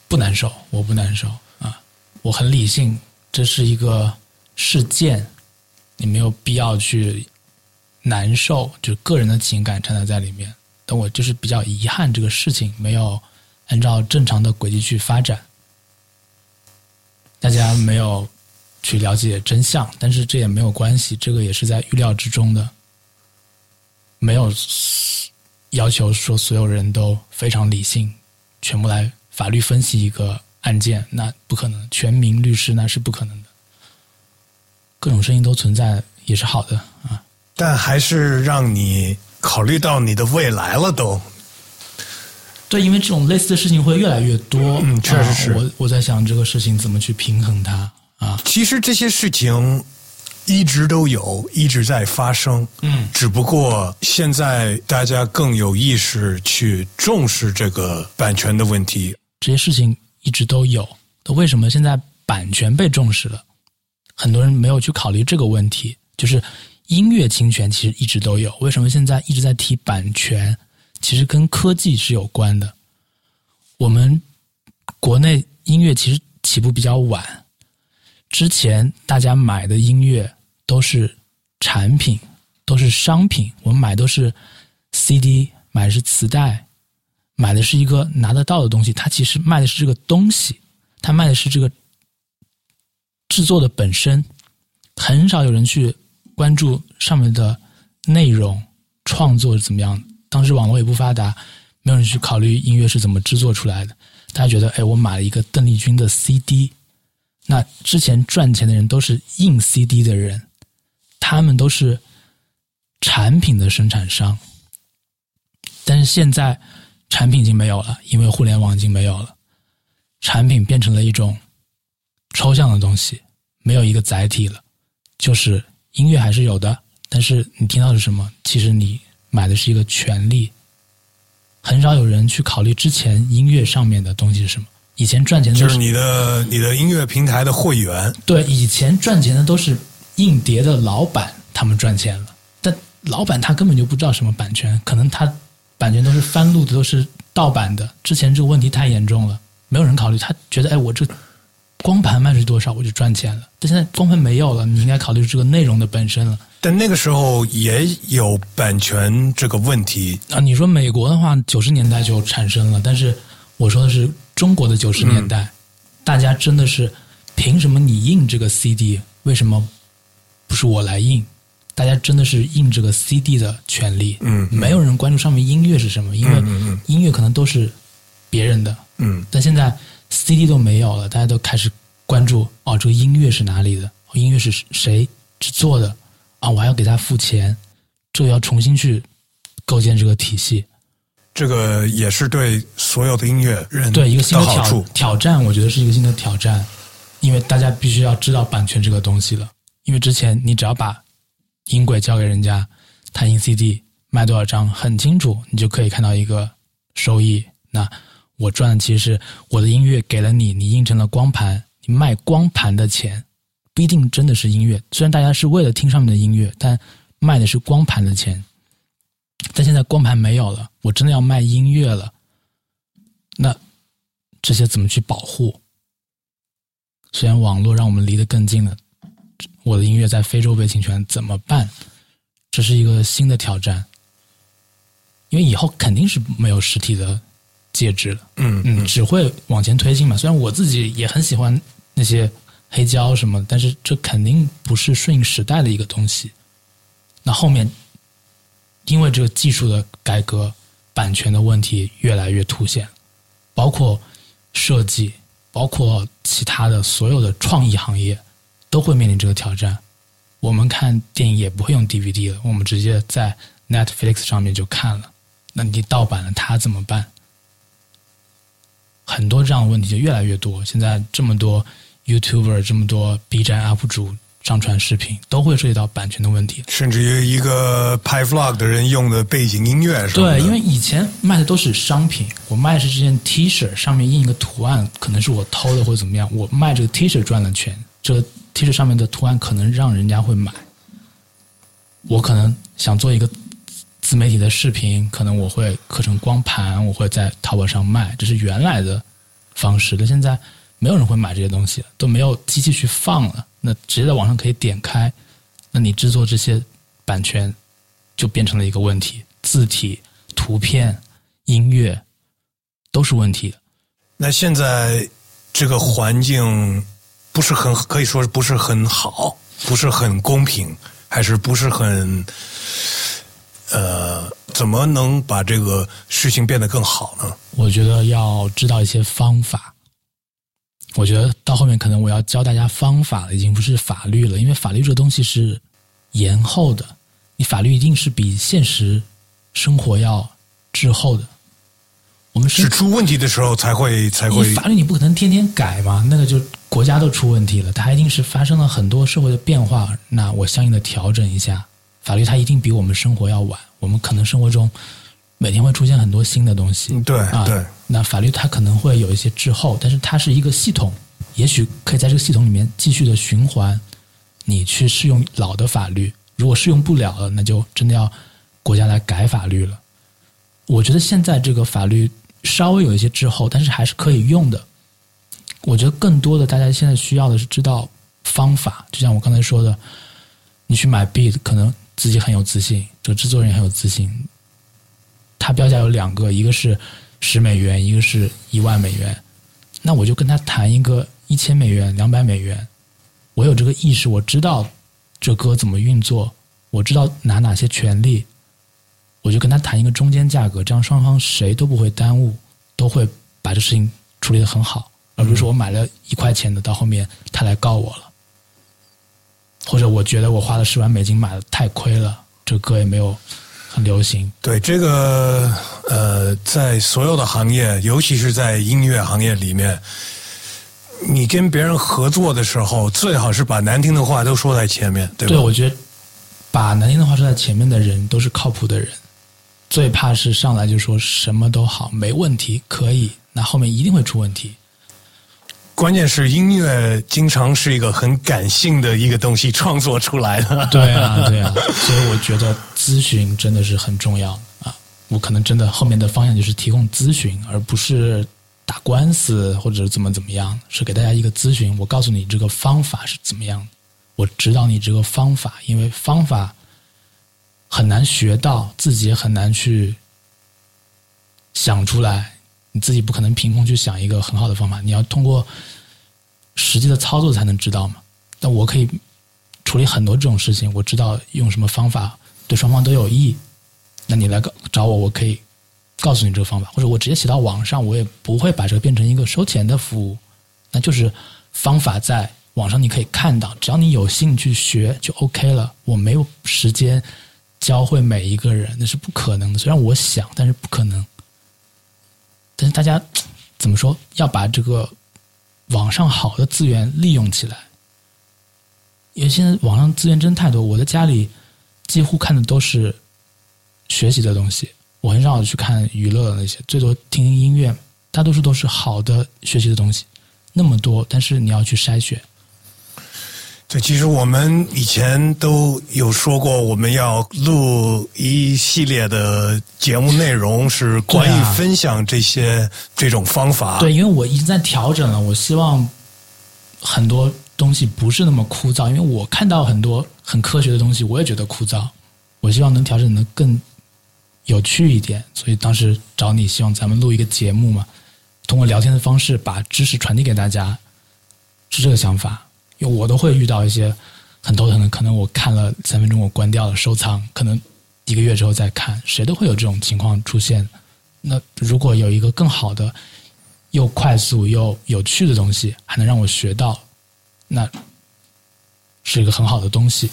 不难受，我不难受啊，我很理性，这是一个事件，你没有必要去难受，就个人的情感掺杂在里面。但我就是比较遗憾，这个事情没有按照正常的轨迹去发展，大家没有去了解真相，但是这也没有关系，这个也是在预料之中的，没有要求说所有人都非常理性，全部来法律分析一个案件，那不可能，全民律师那是不可能的，各种声音都存在，也是好的啊。但还是让你考虑到你的未来了，都。对，因为这种类似的事情会越来越多。嗯，确实是。我我在想这个事情怎么去平衡它啊？其实这些事情一直都有，一直在发生。嗯，只不过现在大家更有意识去重视这个版权的问题。这些事情一直都有，那为什么现在版权被重视了？很多人没有去考虑这个问题，就是。音乐侵权其实一直都有，为什么现在一直在提版权？其实跟科技是有关的。我们国内音乐其实起步比较晚，之前大家买的音乐都是产品，都是商品。我们买都是 CD，买的是磁带，买的是一个拿得到的东西。他其实卖的是这个东西，他卖的是这个制作的本身。很少有人去。关注上面的内容创作是怎么样？当时网络也不发达，没有人去考虑音乐是怎么制作出来的。大家觉得，哎，我买了一个邓丽君的 CD，那之前赚钱的人都是印 CD 的人，他们都是产品的生产商。但是现在产品已经没有了，因为互联网已经没有了，产品变成了一种抽象的东西，没有一个载体了，就是。音乐还是有的，但是你听到是什么？其实你买的是一个权利。很少有人去考虑之前音乐上面的东西是什么。以前赚钱的就是你的你的音乐平台的会员。对，以前赚钱的都是印碟的老板，他们赚钱了。但老板他根本就不知道什么版权，可能他版权都是翻录的，都是盗版的。之前这个问题太严重了，没有人考虑。他觉得，哎，我这。光盘卖出去多少我就赚钱了，但现在光盘没有了，你应该考虑这个内容的本身了。但那个时候也有版权这个问题啊。你说美国的话，九十年代就产生了，但是我说的是中国的九十年代，大家真的是凭什么你印这个 CD，为什么不是我来印？大家真的是印这个 CD 的权利，嗯，没有人关注上面音乐是什么，因为音乐可能都是别人的，嗯，但现在。CD 都没有了，大家都开始关注哦，这个音乐是哪里的？音乐是谁制作的？啊，我还要给他付钱，这个要重新去构建这个体系。这个也是对所有的音乐人对一个新的挑挑战，我觉得是一个新的挑战，因为大家必须要知道版权这个东西了。因为之前你只要把音轨交给人家，他印 CD 卖多少张很清楚，你就可以看到一个收益。那我赚的其实是我的音乐给了你，你印成了光盘，你卖光盘的钱不一定真的是音乐。虽然大家是为了听上面的音乐，但卖的是光盘的钱。但现在光盘没有了，我真的要卖音乐了，那这些怎么去保护？虽然网络让我们离得更近了，我的音乐在非洲被侵权怎么办？这是一个新的挑战，因为以后肯定是没有实体的。介质了，嗯嗯，只会往前推进嘛。虽然我自己也很喜欢那些黑胶什么，但是这肯定不是顺应时代的一个东西。那后面因为这个技术的改革，版权的问题越来越凸显，包括设计，包括其他的所有的创意行业都会面临这个挑战。我们看电影也不会用 DVD 了，我们直接在 Netflix 上面就看了。那你盗版了，它怎么办？很多这样的问题就越来越多。现在这么多 YouTuber，这么多 B 站 UP 主上传视频，都会涉及到版权的问题。甚至于一个拍 Vlog 的人用的背景音乐是，对，因为以前卖的都是商品，我卖的是这件 T 恤，上面印一个图案，可能是我偷的或者怎么样，我卖这个 T 恤赚了钱，这个 T 恤上面的图案可能让人家会买。我可能想做一个。自媒体的视频，可能我会刻成光盘，我会在淘宝上卖，这是原来的方式。但现在没有人会买这些东西，都没有机器去放了，那直接在网上可以点开，那你制作这些版权就变成了一个问题，字体、图片、音乐都是问题。那现在这个环境不是很可以说不是很好，不是很公平，还是不是很呃，怎么能把这个事情变得更好呢？我觉得要知道一些方法。我觉得到后面可能我要教大家方法了，已经不是法律了，因为法律这个东西是延后的，你法律一定是比现实生活要滞后的。我们是出问题的时候才会才会法律，你不可能天天改嘛，那个就国家都出问题了，它一定是发生了很多社会的变化，那我相应的调整一下法律，它一定比我们生活要晚。我们可能生活中每天会出现很多新的东西，对啊对。那法律它可能会有一些滞后，但是它是一个系统，也许可以在这个系统里面继续的循环。你去适用老的法律，如果适用不了了，那就真的要国家来改法律了。我觉得现在这个法律。稍微有一些滞后，但是还是可以用的。我觉得更多的大家现在需要的是知道方法，就像我刚才说的，你去买 beat，可能自己很有自信，这个制作人很有自信。他标价有两个，一个是十美元，一个是一万美元。那我就跟他谈一个一千美元、两百美元。我有这个意识，我知道这歌怎么运作，我知道拿哪些权利。我就跟他谈一个中间价格，这样双方谁都不会耽误，都会把这事情处理的很好，而不是说我买了一块钱的，到后面他来告我了，或者我觉得我花了十万美金买的太亏了，这歌也没有很流行。对这个呃，在所有的行业，尤其是在音乐行业里面，你跟别人合作的时候，最好是把难听的话都说在前面，对吧？对，我觉得把难听的话说在前面的人都是靠谱的人。最怕是上来就说什么都好，没问题，可以，那后面一定会出问题。关键是音乐经常是一个很感性的一个东西创作出来的。对啊，对啊，所以我觉得咨询真的是很重要啊。我可能真的后面的方向就是提供咨询，而不是打官司或者怎么怎么样，是给大家一个咨询。我告诉你这个方法是怎么样，我指导你这个方法，因为方法。很难学到，自己也很难去想出来。你自己不可能凭空去想一个很好的方法，你要通过实际的操作才能知道嘛。那我可以处理很多这种事情，我知道用什么方法对双方都有益。那你来找我，我可以告诉你这个方法，或者我直接写到网上，我也不会把这个变成一个收钱的服务。那就是方法在网上你可以看到，只要你有兴趣学就 OK 了。我没有时间。教会每一个人那是不可能的，虽然我想，但是不可能。但是大家怎么说？要把这个网上好的资源利用起来，因为现在网上资源真太多。我在家里几乎看的都是学习的东西，我很少去看娱乐的那些，最多听听音乐。大多数都是好的学习的东西，那么多，但是你要去筛选。对，其实我们以前都有说过，我们要录一系列的节目内容，是关于分享这些这种方法。对，因为我一直在调整了，我希望很多东西不是那么枯燥，因为我看到很多很科学的东西，我也觉得枯燥。我希望能调整的更有趣一点，所以当时找你，希望咱们录一个节目嘛，通过聊天的方式把知识传递给大家，是这个想法。因为我都会遇到一些很头疼的，可能我看了三分钟，我关掉了收藏，可能一个月之后再看，谁都会有这种情况出现。那如果有一个更好的、又快速又有趣的东西，还能让我学到，那是一个很好的东西。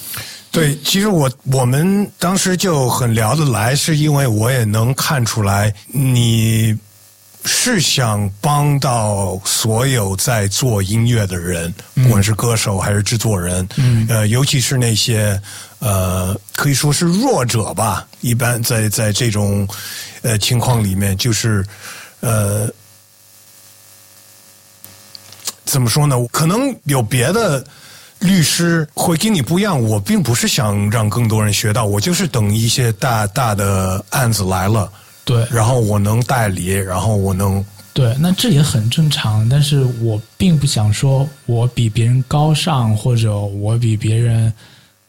对，其实我我们当时就很聊得来，是因为我也能看出来你。是想帮到所有在做音乐的人，不管是歌手还是制作人，呃，尤其是那些呃，可以说是弱者吧。一般在在这种呃情况里面，就是呃，怎么说呢？可能有别的律师会跟你不一样。我并不是想让更多人学到，我就是等一些大大的案子来了。对，然后我能代理，然后我能对，那这也很正常。但是我并不想说我比别人高尚，或者我比别人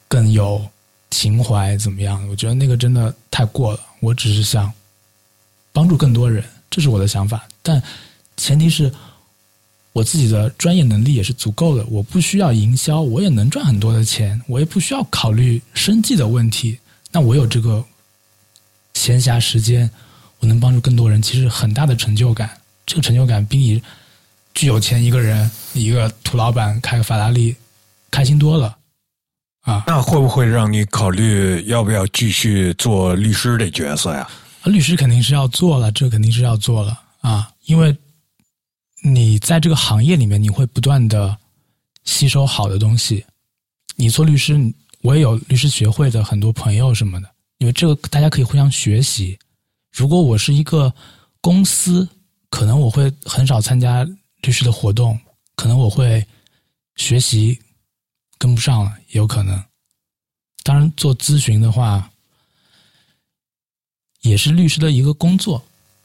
更有情怀，怎么样？我觉得那个真的太过了。我只是想帮助更多人，这是我的想法。但前提是我自己的专业能力也是足够的，我不需要营销，我也能赚很多的钱，我也不需要考虑生计的问题。那我有这个闲暇时间，我能帮助更多人，其实很大的成就感。这个成就感比你巨有钱一个人，一个土老板开个法拉利开心多了啊！那会不会让你考虑要不要继续做律师这角色呀？律师肯定是要做了，这肯定是要做了啊！因为你在这个行业里面，你会不断的吸收好的东西。你做律师，我也有律师学会的很多朋友什么的，因为这个大家可以互相学习。如果我是一个公司，可能我会很少参加律师的活动，可能我会学习跟不上了，有可能。当然，做咨询的话。也是律师的一个工作，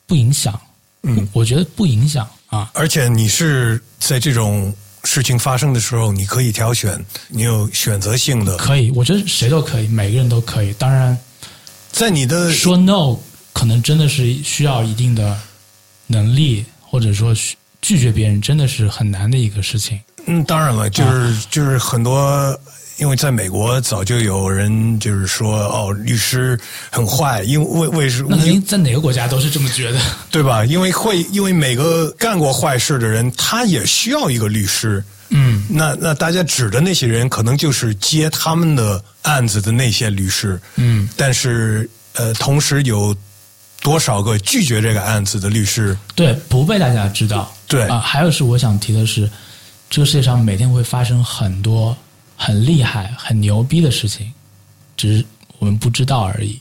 不影响。嗯，我觉得不影响啊。而且你是在这种事情发生的时候，你可以挑选，你有选择性的。可以，我觉得谁都可以，每个人都可以。当然，在你的说 no 可能真的是需要一定的能力，或者说拒绝别人，真的是很难的一个事情。嗯，当然了，就是就是很多。因为在美国早就有人就是说哦，律师很坏，因为为什么？那肯定在哪个国家都是这么觉得，对吧？因为会，因为每个干过坏事的人，他也需要一个律师。嗯，那那大家指的那些人，可能就是接他们的案子的那些律师。嗯，但是呃，同时有多少个拒绝这个案子的律师？对，不被大家知道。对啊，还有是我想提的是，这个世界上每天会发生很多。很厉害、很牛逼的事情，只是我们不知道而已。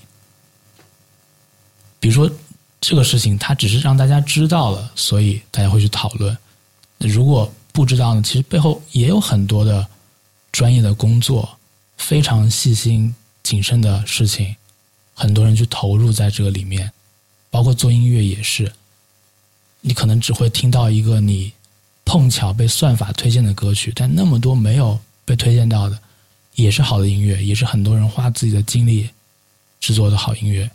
比如说，这个事情它只是让大家知道了，所以大家会去讨论。如果不知道呢？其实背后也有很多的专业的工作，非常细心谨慎的事情，很多人去投入在这个里面。包括做音乐也是，你可能只会听到一个你碰巧被算法推荐的歌曲，但那么多没有。被推荐到的也是好的音乐，也是很多人花自己的精力制作的好音乐，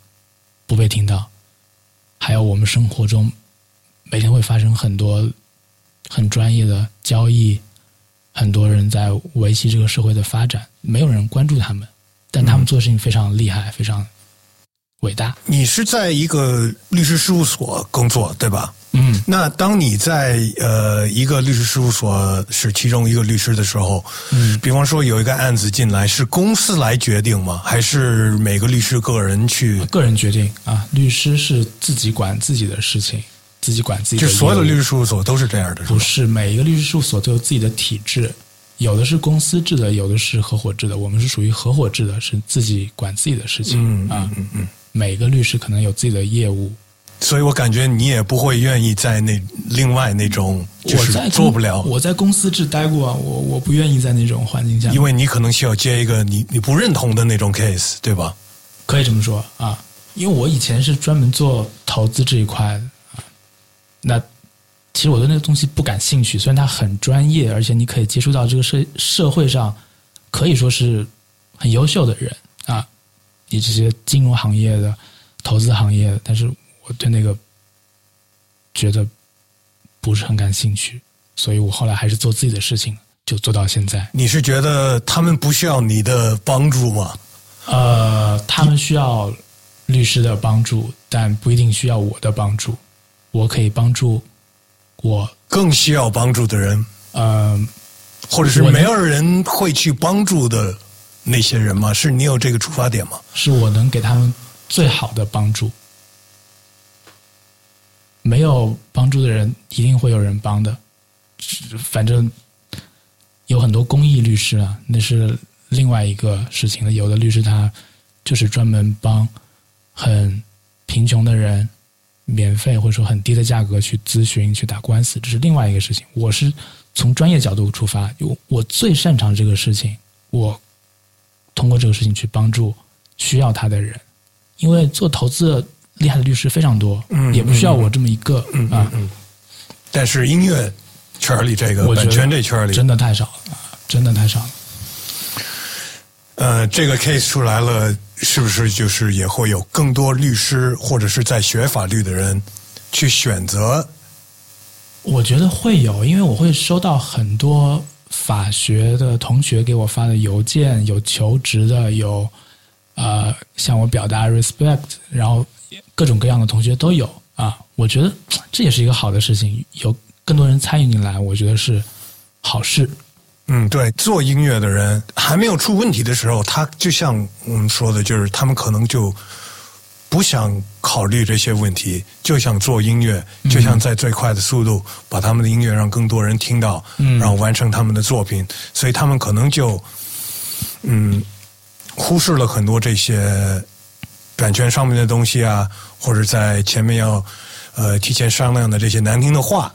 不被听到。还有我们生活中每天会发生很多很专业的交易，很多人在维系这个社会的发展，没有人关注他们，但他们做的事情非常厉害，非常伟大。你是在一个律师事务所工作，对吧？嗯，那当你在呃一个律师事务所是其中一个律师的时候，嗯，比方说有一个案子进来，是公司来决定吗？还是每个律师个人去？个人决定啊，律师是自己管自己的事情，自己管自己的。就所有的律师事务所都是这样的？不是，每一个律师事务所都有自己的体制，有的是公司制的，有的是合伙制的。我们是属于合伙制的，是自己管自己的事情。嗯嗯嗯嗯，每个律师可能有自己的业务。所以我感觉你也不会愿意在那另外那种，就是做不了。我在公司制待过，我我不愿意在那种环境下，因为你可能需要接一个你你不认同的那种 case，对吧？可以这么说啊，因为我以前是专门做投资这一块的啊。那其实我对那个东西不感兴趣，虽然它很专业，而且你可以接触到这个社社会上可以说是很优秀的人啊，你这些金融行业的、投资行业的，但是。我对那个觉得不是很感兴趣，所以我后来还是做自己的事情，就做到现在。你是觉得他们不需要你的帮助吗？呃，他们需要律师的帮助，但不一定需要我的帮助。我可以帮助我更需要帮助的人，呃，或者是没有人会去帮助的那些人吗？是你有这个出发点吗？是我能给他们最好的帮助。没有帮助的人，一定会有人帮的。反正有很多公益律师啊，那是另外一个事情了。有的律师他就是专门帮很贫穷的人，免费或者说很低的价格去咨询、去打官司，这是另外一个事情。我是从专业角度出发，我我最擅长这个事情，我这个事情去帮助需要他的人，因为做投资的。厉害的律师非常多，嗯也不需要我这么一个嗯啊。但是音乐圈里这个版权这圈里真的太少了，真的太少了。呃，这个 case 出来了，是不是就是也会有更多律师或者是在学法律的人去选择我觉得会有，因为我会收到很多法学的同学给我发的邮件，有求职的，有呃向我表达 respect，然后各种各样的同学都有啊。我觉得这也是一个好的事情，有更多人参与进来，我觉得是好事。嗯，对，做音乐的人还没有出问题的时候，他就像我们说的，就是他们可能就不想考虑这些问题，就想做音乐，就想在最快的速度把他们的音乐让更多人听到，嗯。然后完成他们的作品，所以他们可能就嗯忽视了很多这些版权上面的东西啊，或者在前面要呃提前商量的这些难听的话，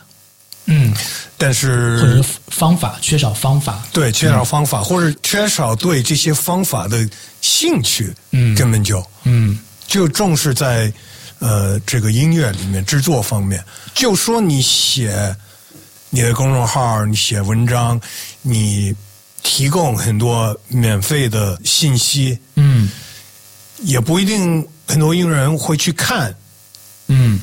嗯，但是或者是方法缺少方法，对，缺少方法，或者缺少对这些方法的兴趣，嗯。根本就。嗯就重视在呃这个音乐里面制作方面。就说你写你的公众号，你写文章，你提供很多免费的信息，嗯。也不一定很多音乐人会去看，嗯，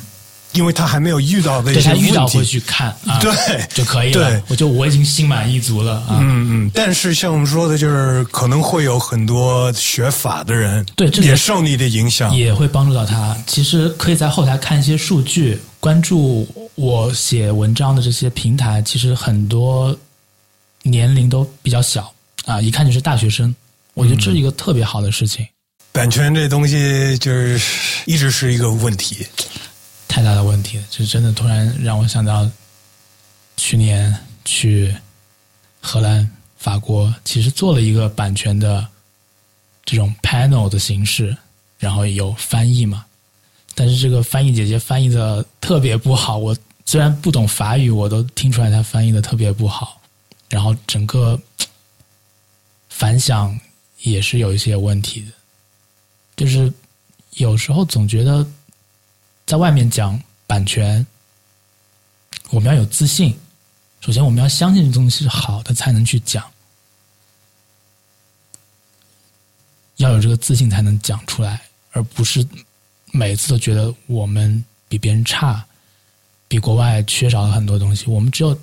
因为他还没有遇到的一些问他遇到会。去看啊，对就可以了对。我就我已经心满意足了啊。嗯嗯，但是像我们说的，就是可能会有很多学法的人，对这个也受你的影响。也会帮助到他。其实可以在后台看一些数据，关注我写文章的这些平台，其实很多年龄都比较小啊，一看就是大学生。我觉得这是一个特别好的事情，版权这东西就是一直是一个问题。太大的问题了。这真的突然让我想到，去年去荷兰、法国，其实做了一个版权的这种 panel 的形式，然后有翻译嘛。但是这个翻译姐姐翻译的特别不好，我虽然不懂法语，我都听出来她翻译的特别不好，然后整个反响也是有一些问题的，就是有时候总觉得在外面讲版权，我们要有自信，首先我们要相信这东西是好的，才能去讲，要有这个自信才能讲出来，而不是每次都觉得我们比别人差，比国外缺少了很多东西。我们只有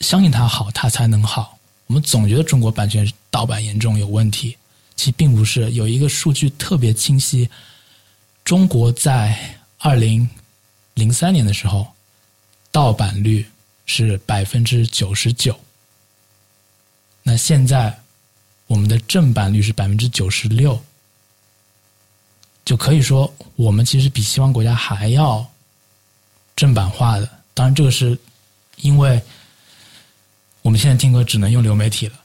相信它好，它才能好。我们总觉得中国版权盗版严重有问题，其实并不是。有一个数据特别清晰，中国在二零零三年的时候，盗版率是百分之九十九。那现在我们的正版率是百分之九十六，就可以说我们其实比西方国家还要正版化的。当然，这个是因为我们现在听歌只能用流媒体了。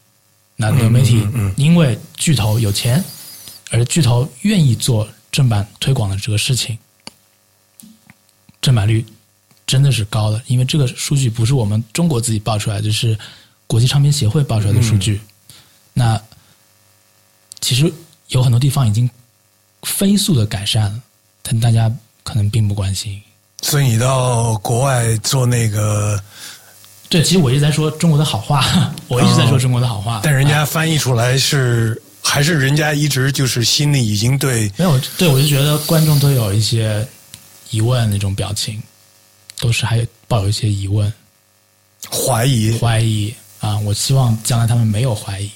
那流媒体因为巨头有钱，而巨头愿意做正版推广的这个事情，正版率真的是高的。因为这个数据不是我们中国自己报出来的，是国际唱片协会报出来的数据。那其实有很多地方已经飞速的改善了，但大家可能并不关心。所以你到国外做那个，对，其实我一直在说中国的好话，我一直在说中国的好话，但人家翻译出来是还是人家一直就是心里已经对没有，对我就觉得观众都有一些疑问那种表情，都是还抱有一些疑问、怀疑。怀疑啊。我希望将来他们没有怀疑，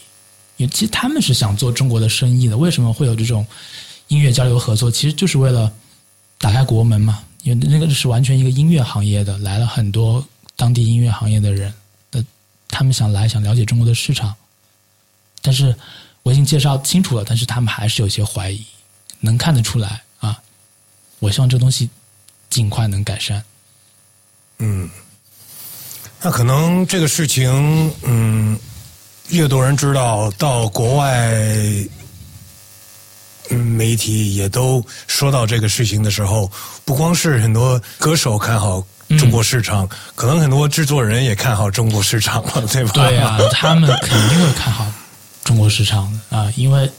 因为其实他们是想做中国的生意的。为什么会有这种音乐交流合作？其实就是为了打开国门嘛。因为那个是完全一个音乐行业的，来了很多当地音乐行业的人，那他们想来想了解中国的市场，但是我已经介绍清楚了，但是他们还是有些怀疑，能看得出来啊。我希望这东西尽快能改善。嗯那可能这个事情，嗯，越多人知道，到国外，嗯，媒体也都说到这个事情的时候，不光是很多歌手看好中国市场，可能很多制作人也看好中国市场了，对吧？对啊，他们肯定会看好中国市场的啊，因为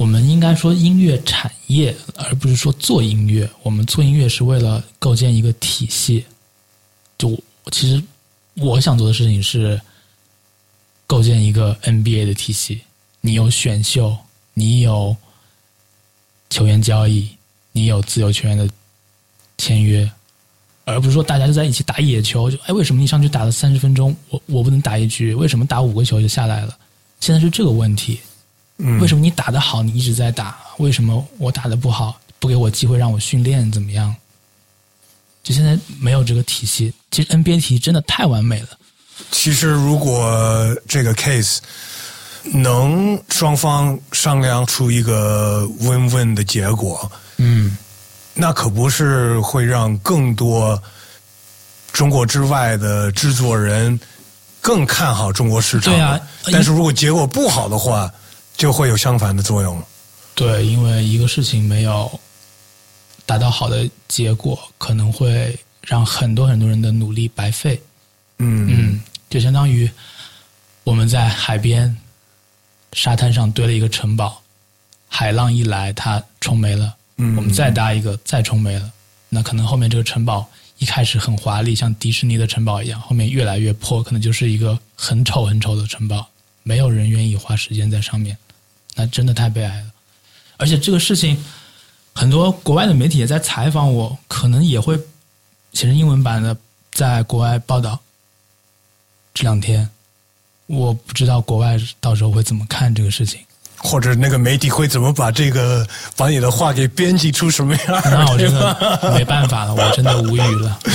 我们应该说音乐产业，而不是说做音乐。我们做音乐是为了构建一个体系。就其实我想做的事情是构建一个 NBA 的体系。你有选秀，你有球员交易，你有自由球员的签约，而不是说大家就在一起打野球，就哎，为什么你上去打了三十分钟，我我不能打一局？为什么打五个球就下来了？现在是这个问题。嗯为什么你打得好，你一直在打？为什么我打得不好，不给我机会让我训练？怎么样？就现在没有这个体系。其实 NBA 体系真的太完美了。其实，如果这个 case 能双方商量出一个 win-win 的结果，嗯，那可不是会让更多中国之外的制作人更看好中国市场。对啊但是如果结果不好的话，就会有相反的作用。对，因为一个事情没有达到好的结果，可能会让很多很多人的努力白费。嗯嗯，就相当于我们在海边沙滩上堆了一个城堡，海浪一来，它冲没了。嗯我们再搭一个，再冲没了。那可能后面这个城堡一开始很华丽，像迪士尼的城堡一样，后面越来越破，可能就是一个很丑很丑的城堡，没有人愿意花时间在上面，那真的太悲哀了。而且这个事情，很多国外的媒体也在采访我，可能也会写成英文版的，在国外报道。这两天，我不知道国外到时候会怎么看这个事情。或者那个媒体会怎么把这个把你的话给编辑出什么样？那我真的 没办法了，我真的无语了。啊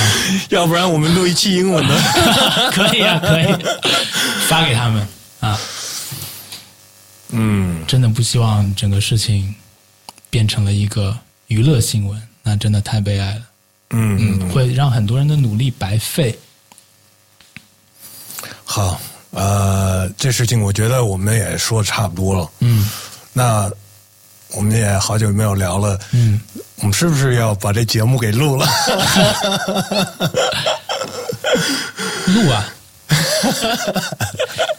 要不然我们录一期英文的。可以啊，可以发给他们啊。嗯，真的不希望整个事情变成了一个娱乐新闻，那真的太悲哀了。嗯嗯，会让很多人的努力白费。好，呃，这事情我觉得我们也说的差不多了。嗯那我们也好久没有聊了，嗯，我们是不是要把这节目给录了？录啊。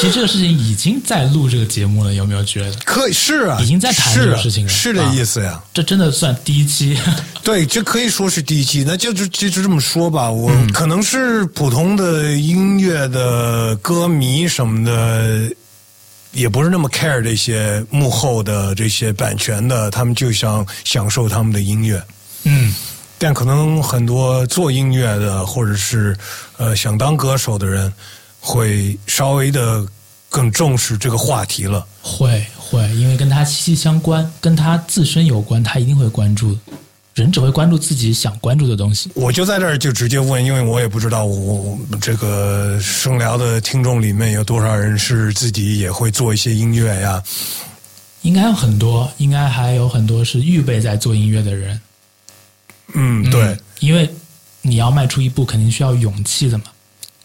其实这个事情已经在录这个节目了，有没有觉得？可以是啊，已经在谈这个事情了是这意思呀。这真的算第一期？对，这可以说是第一期，那就就就就这么说吧。我、嗯可能是普通的音乐的歌迷什么的，也不是那么 care 这些幕后的这些版权的，他们就想享受他们的音乐。嗯，但可能很多做音乐的，或者是呃想当歌手的人，会稍微的更重视这个话题了。会会，因为跟他息息相关，跟他自身有关，他一定会关注。人只会关注自己想关注的东西。我就在这儿就直接问，因为我也不知道我我这个声聊的听众里面有多少人是自己也会做一些音乐呀？应该有很多，应该还有很多是预备在做音乐的人。嗯，对嗯，因为你要迈出一步，肯定需要勇气的嘛。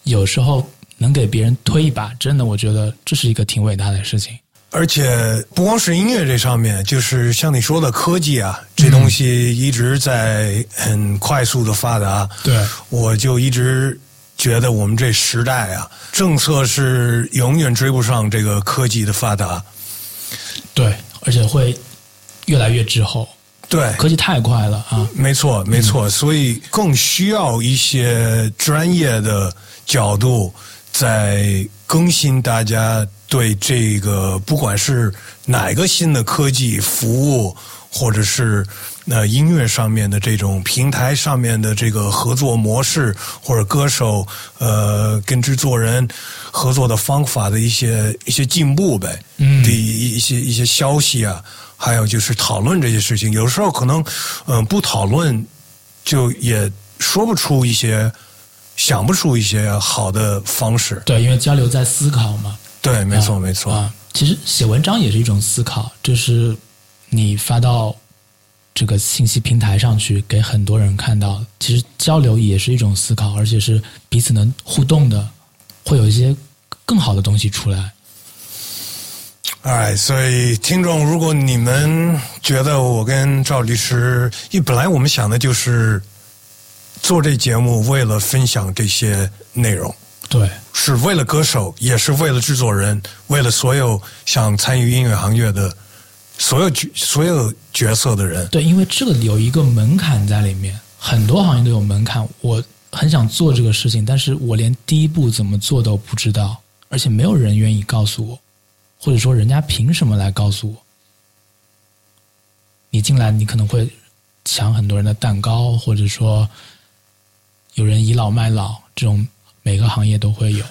有时候能给别人推一把，真的，我觉得这是一个挺伟大的事情。而且不光是音乐这上面，就是像你说的科技啊，这东西一直在很快速的发达。对我就一直觉得我们这时代啊，政策是永远追不上这个科技的发达。对，而且会越来越滞后，对，科技太快了啊。没错，没错，所以更需要一些专业的角度在更新大家对这个，不管是哪个新的科技服务，或者是呃音乐上面的这种平台上面的这个合作模式，或者歌手呃跟制作人合作的方法的一些一些进步呗，嗯。的一一些一些消息啊，还有就是讨论这些事情，有时候可能嗯、呃不讨论就也说不出一些想不出一些好的方式。对，因为交流在思考嘛。对，没错，啊没错。啊。其实写文章也是一种思考，就是你发到这个信息平台上去，给很多人看到。其实交流也是一种思考，而且是彼此能互动的，会有一些更好的东西出来。哎，所以听众，如果你们觉得我跟赵律师，因为本来我们想的就是做这节目，为了分享这些内容，对，是为了歌手，也是为了制作人，为了所有想参与音乐行业的所有角所有角色的人。对，因为这个有一个门槛在里面，很多行业都有门槛。我很想做这个事情，但是我连第一步怎么做都不知道，而且没有人愿意告诉我，或者说人家凭什么来告诉我？你进来，你可能会抢很多人的蛋糕，或者说有人倚老卖老，这种每个行业都会有。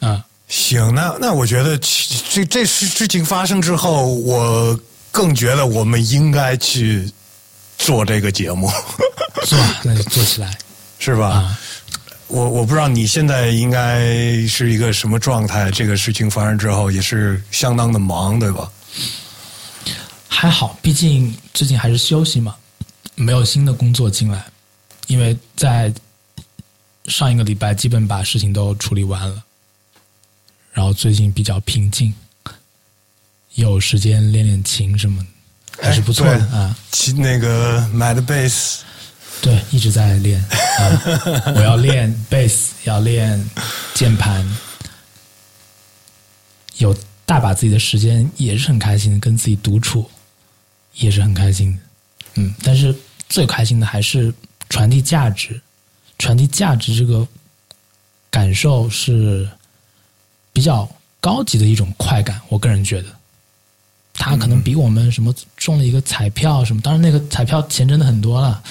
嗯，行，那那我觉得这这事事情发生之后，我更觉得我们应该去做这个节目，做那就做起来。是吧？啊我我不知道你现在应该是一个什么状态。这个事情发生之后，也是相当的忙，对吧？还好，毕竟最近还是休息嘛，没有新的工作进来，因为在上一个礼拜基本把事情都处理完了，然后最近比较平静，有时间练练琴什么的，还是不错的哎啊。其那个买的贝斯，对，一直在练。啊、我要练贝 斯，要练键盘，有大把自己的时间，也是很开心的，跟自己独处，也是很开心的。嗯，但是最开心的还是传递价值，传递价值这个感受是比较高级的一种快感，我个人觉得。它可能比我们什么中了一个彩票什么，当然那个彩票钱真的很多了，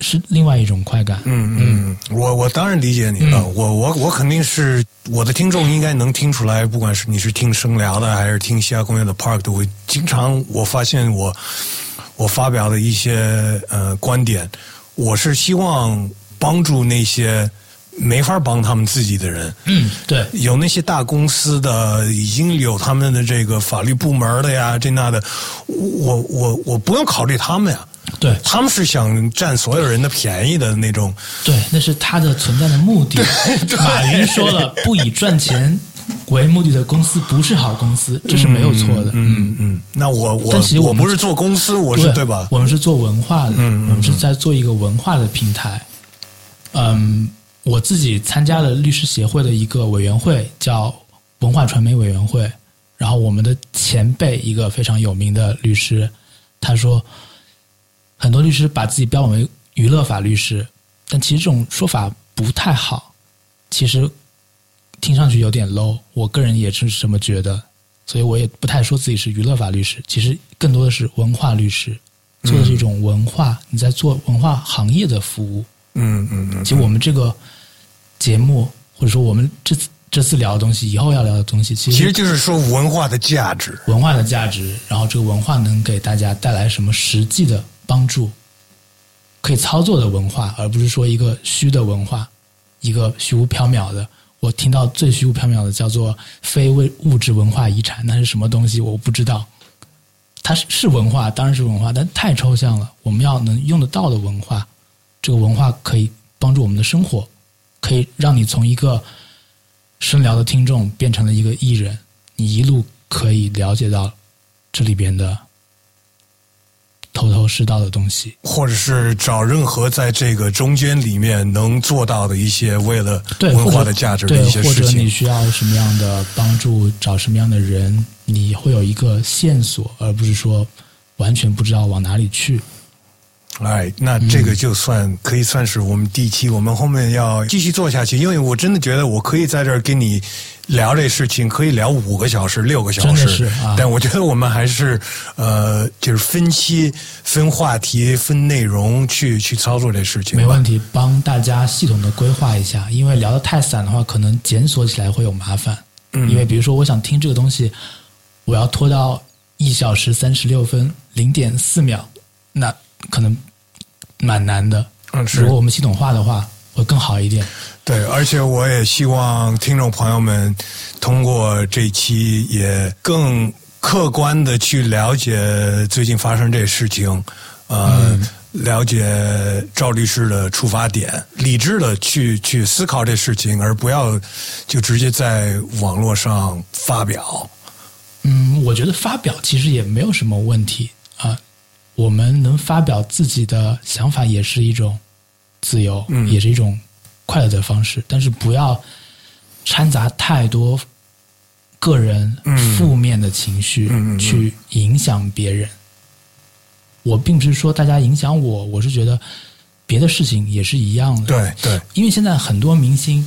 是另外一种快感。嗯嗯，我我当然理解你了，我我我肯定是我的听众应该能听出来，不管是你是听声聊的还是听西雅公园的 Park 的，我经常我发现我我发表的一些呃观点，我是希望帮助那些没法帮他们自己的人。嗯，对，有那些大公司的，已经有他们的这个法律部门的呀，这那的，我我我不用考虑他们呀，对，他们是想占所有人的便宜的那种。对，那是他的存在的目的。马云说了，不以赚钱为目的的公司不是好公司，这是没有错的。嗯嗯，那我我但其实我我不是做公司，我是对吧？我们是做文化的，嗯嗯我们是在做一个文化的平台。嗯，我自己参加了律师协会的一个委员会，叫文化传媒委员会。然后我们的前辈一个非常有名的律师，他说，很多律师把自己标榜为娱乐法律师，但其实这种说法不太好，其实听上去有点 low。我个人也是这么觉得，所以我也不太说自己是娱乐法律师，其实更多的是文化律师，做的是一种文化，你在做文化行业的服务。嗯嗯嗯，其实我们这个节目，或者说我们这次这次聊的东西，以后要聊的东西，其实其实就是说文化的价值。文化的价值，然后这个文化能给大家带来什么实际的帮助，可以操作的文化，而不是说一个虚的文化，一个虚无缥缈的。我听到最虚无缥缈的叫做非物物质文化遗产，那是什么东西？我不知道。它是是文化，当然是文化，但太抽象了。我们要能用得到的文化，这个文化可以帮助我们的生活，可以让你从一个深聊的听众变成了一个艺人，你一路可以了解到这里边的头头是道的东西。或者是找任何在这个中间里面能做到的一些为了对，文化的价值的一些事或者你。需要什么样的帮助，找什么样的人，你会有一个线索，而不是说完全不知道往哪里去。哎，那这个就算、可以算是我们第一期，我们后面要继续做下去，因为我真的觉得我可以在这儿跟你聊这事情，可以聊五个小时、六个小时，但我觉得我们还是呃，就是分期、分话题、分内容去去操作这事情。没问题，帮大家系统的规划一下，因为聊得太散的话，可能检索起来会有麻烦。嗯因为比如说，我想听这个东西，我要拖到一小时三十六分零点四秒，那可能蛮难的。嗯是如果我们系统化的话，会更好一点。对，而且我也希望听众朋友们通过这期也更客观的去了解最近发生这事情，呃，了解赵律师的出发点，理智的去去思考这事情，而不要就直接在网络上发表。嗯，我觉得发表其实也没有什么问题啊。我们能发表自己的想法，也是一种自由，嗯也是一种快乐的方式。但是不要掺杂太多个人嗯负面的情绪去影响别人。我并不是说大家影响我，我是觉得别的事情也是一样的。对对，因为现在很多明星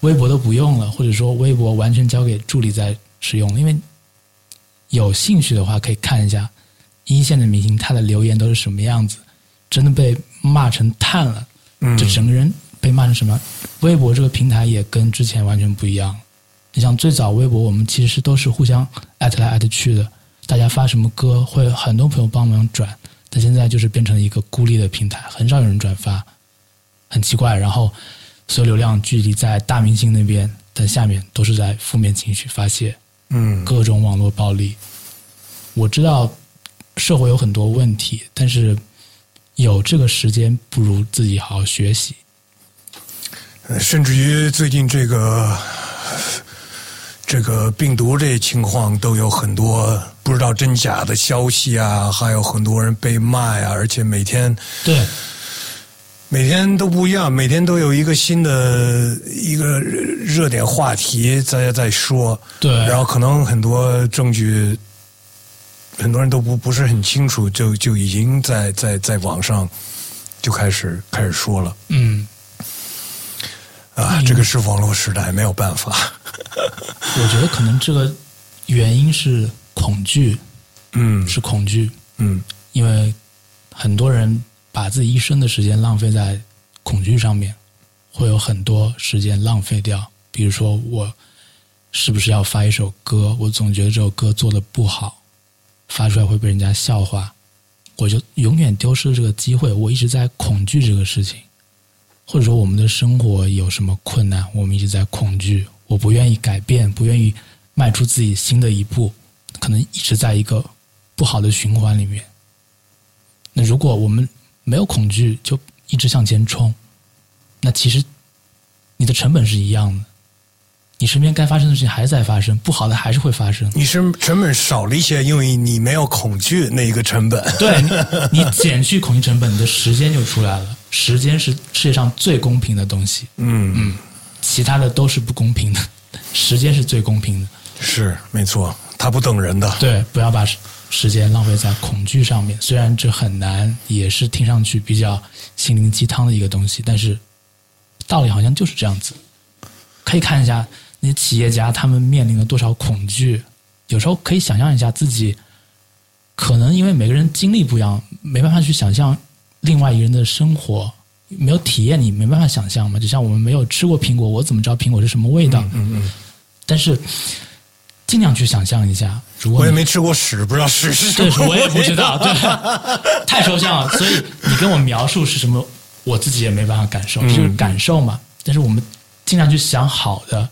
微博都不用了，或者说微博完全交给助理在使用。因为有兴趣的话，可以看一下一线的明星他的留言都是什么样子，真的被骂成炭了，就整个人被骂成什么？微博这个平台也跟之前完全不一样。你像最早微博，我们其实都是互相艾特来艾特去的，大家发什么歌会很多朋友帮忙转，但现在就是变成了一个孤立的平台，很少有人转发，很奇怪。然后所有流量聚集在大明星那边，但下面都是在负面情绪发泄，嗯，各种网络暴力。我知道社会有很多问题，但是有这个时间，不如自己好好学习。呃甚至于最近这个这个病毒这情况都有很多不知道真假的消息啊，还有很多人被骂呀、而且每天对，每天都不一样，每天都有一个新的一个热点话题，大家在说，对。然后可能很多证据，很多人都不不是很清楚，就就已经在在在网上就开始开始说了。嗯，啊，这个是网络时代，没有办法，我觉得可能这个原因是恐惧，嗯是恐惧，嗯因为很多人把自己一生的时间浪费在恐惧上面，会有很多时间浪费掉。比如说，我是不是要发一首歌？我总觉得这首歌做的不好，发出来会被人家笑话，我就永远丢失了这个机会。我一直在恐惧这个事情，或者说我们的生活有什么困难，我们一直在恐惧。我不愿意改变，不愿意迈出自己新的一步，可能一直在一个不好的循环里面。那如果我们没有恐惧，就一直向前冲，那其实你的成本是一样的，你身边该发生的事情还在发生，不好的还是会发生。你是成本少了一些，因为你没有恐惧那一个成本。对你，你减去恐惧成本，你的时间就出来了。时间是世界上最公平的东西，嗯嗯，其他的都是不公平的，时间是最公平的。是没错，它不等人的。对，不要把时时间浪费在恐惧上面。虽然这很难，也是听上去比较心灵鸡汤的一个东西，但是道理好像就是这样子。可以看一下那些企业家他们面临了多少恐惧，有时候可以想象一下自己，可能因为每个人经历不一样，没办法去想象另外一个人的生活。没有体验，你没办法想象嘛。就像我们没有吃过苹果，我怎么知道苹果是什么味道？嗯嗯，但是尽量去想象一下，如果我也没吃过屎，不知道屎是什对么，我也不知道，对，太抽象了。所以你跟我描述是什么，我自己也没办法感受，这就是感受嘛。但是我们尽量去想好的，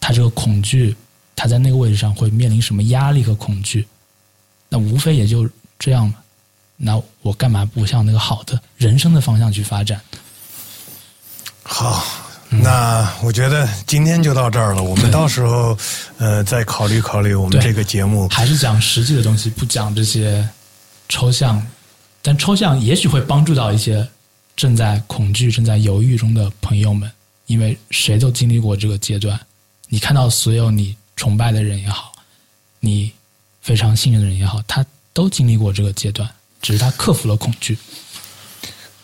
他这个恐惧，他在那个位置上会面临什么压力和恐惧，那无非也就这样嘛。那我干嘛不向那个好的人生的方向去发展？好，那我觉得今天就到这儿了。我们到时候呃再考虑考虑我们这个节目。还是讲实际的东西，不讲这些抽象。但抽象也许会帮助到一些正在恐惧、正在犹豫中的朋友们，因为谁都经历过这个阶段。你看到所有你崇拜的人也好，你非常信任的人也好，他都经历过这个阶段，只是他克服了恐惧。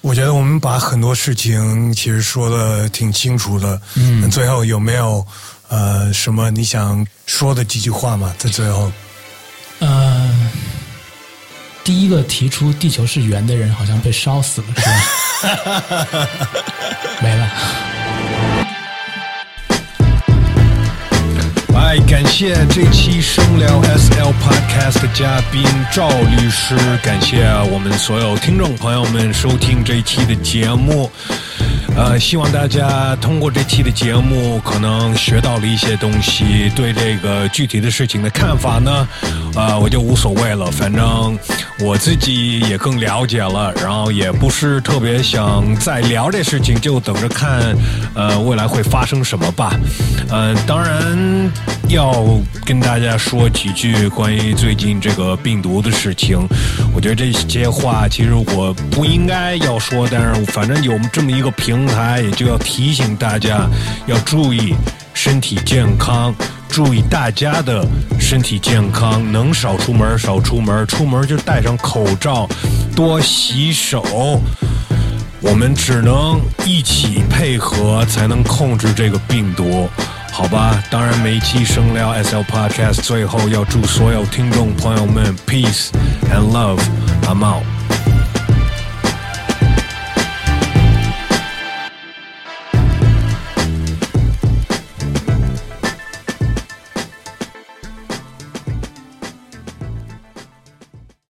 我觉得我们把很多事情其实说的挺清楚的。嗯，最后有没有呃什么你想说的几句话吗？在最后，呃、第一个提出地球是圆的人好像被烧死了，是吧？没了。哎，感谢这期声聊 SL Podcast 的嘉宾赵律师，感谢我们所有听众朋友们收听这一期的节目。呃，希望大家通过这期的节目，可能学到了一些东西，对这个具体的事情的看法呢，呃，我就无所谓了。反正我自己也更了解了，然后也不是特别想再聊这事情，就等着看，呃，未来会发生什么吧。呃，当然要跟大家说几句关于最近这个病毒的事情。我觉得这些话其实我不应该要说，但是反正有这么一个平台，也就要提醒大家要注意身体健康，注意大家的身体健康，能少出门少出门，出门就戴上口罩，多洗手。我们只能一起配合，才能控制这个病毒，好吧？当然，每一期生聊 SL Podcast 最后要祝所有听众朋友们 peace and love。I'm out。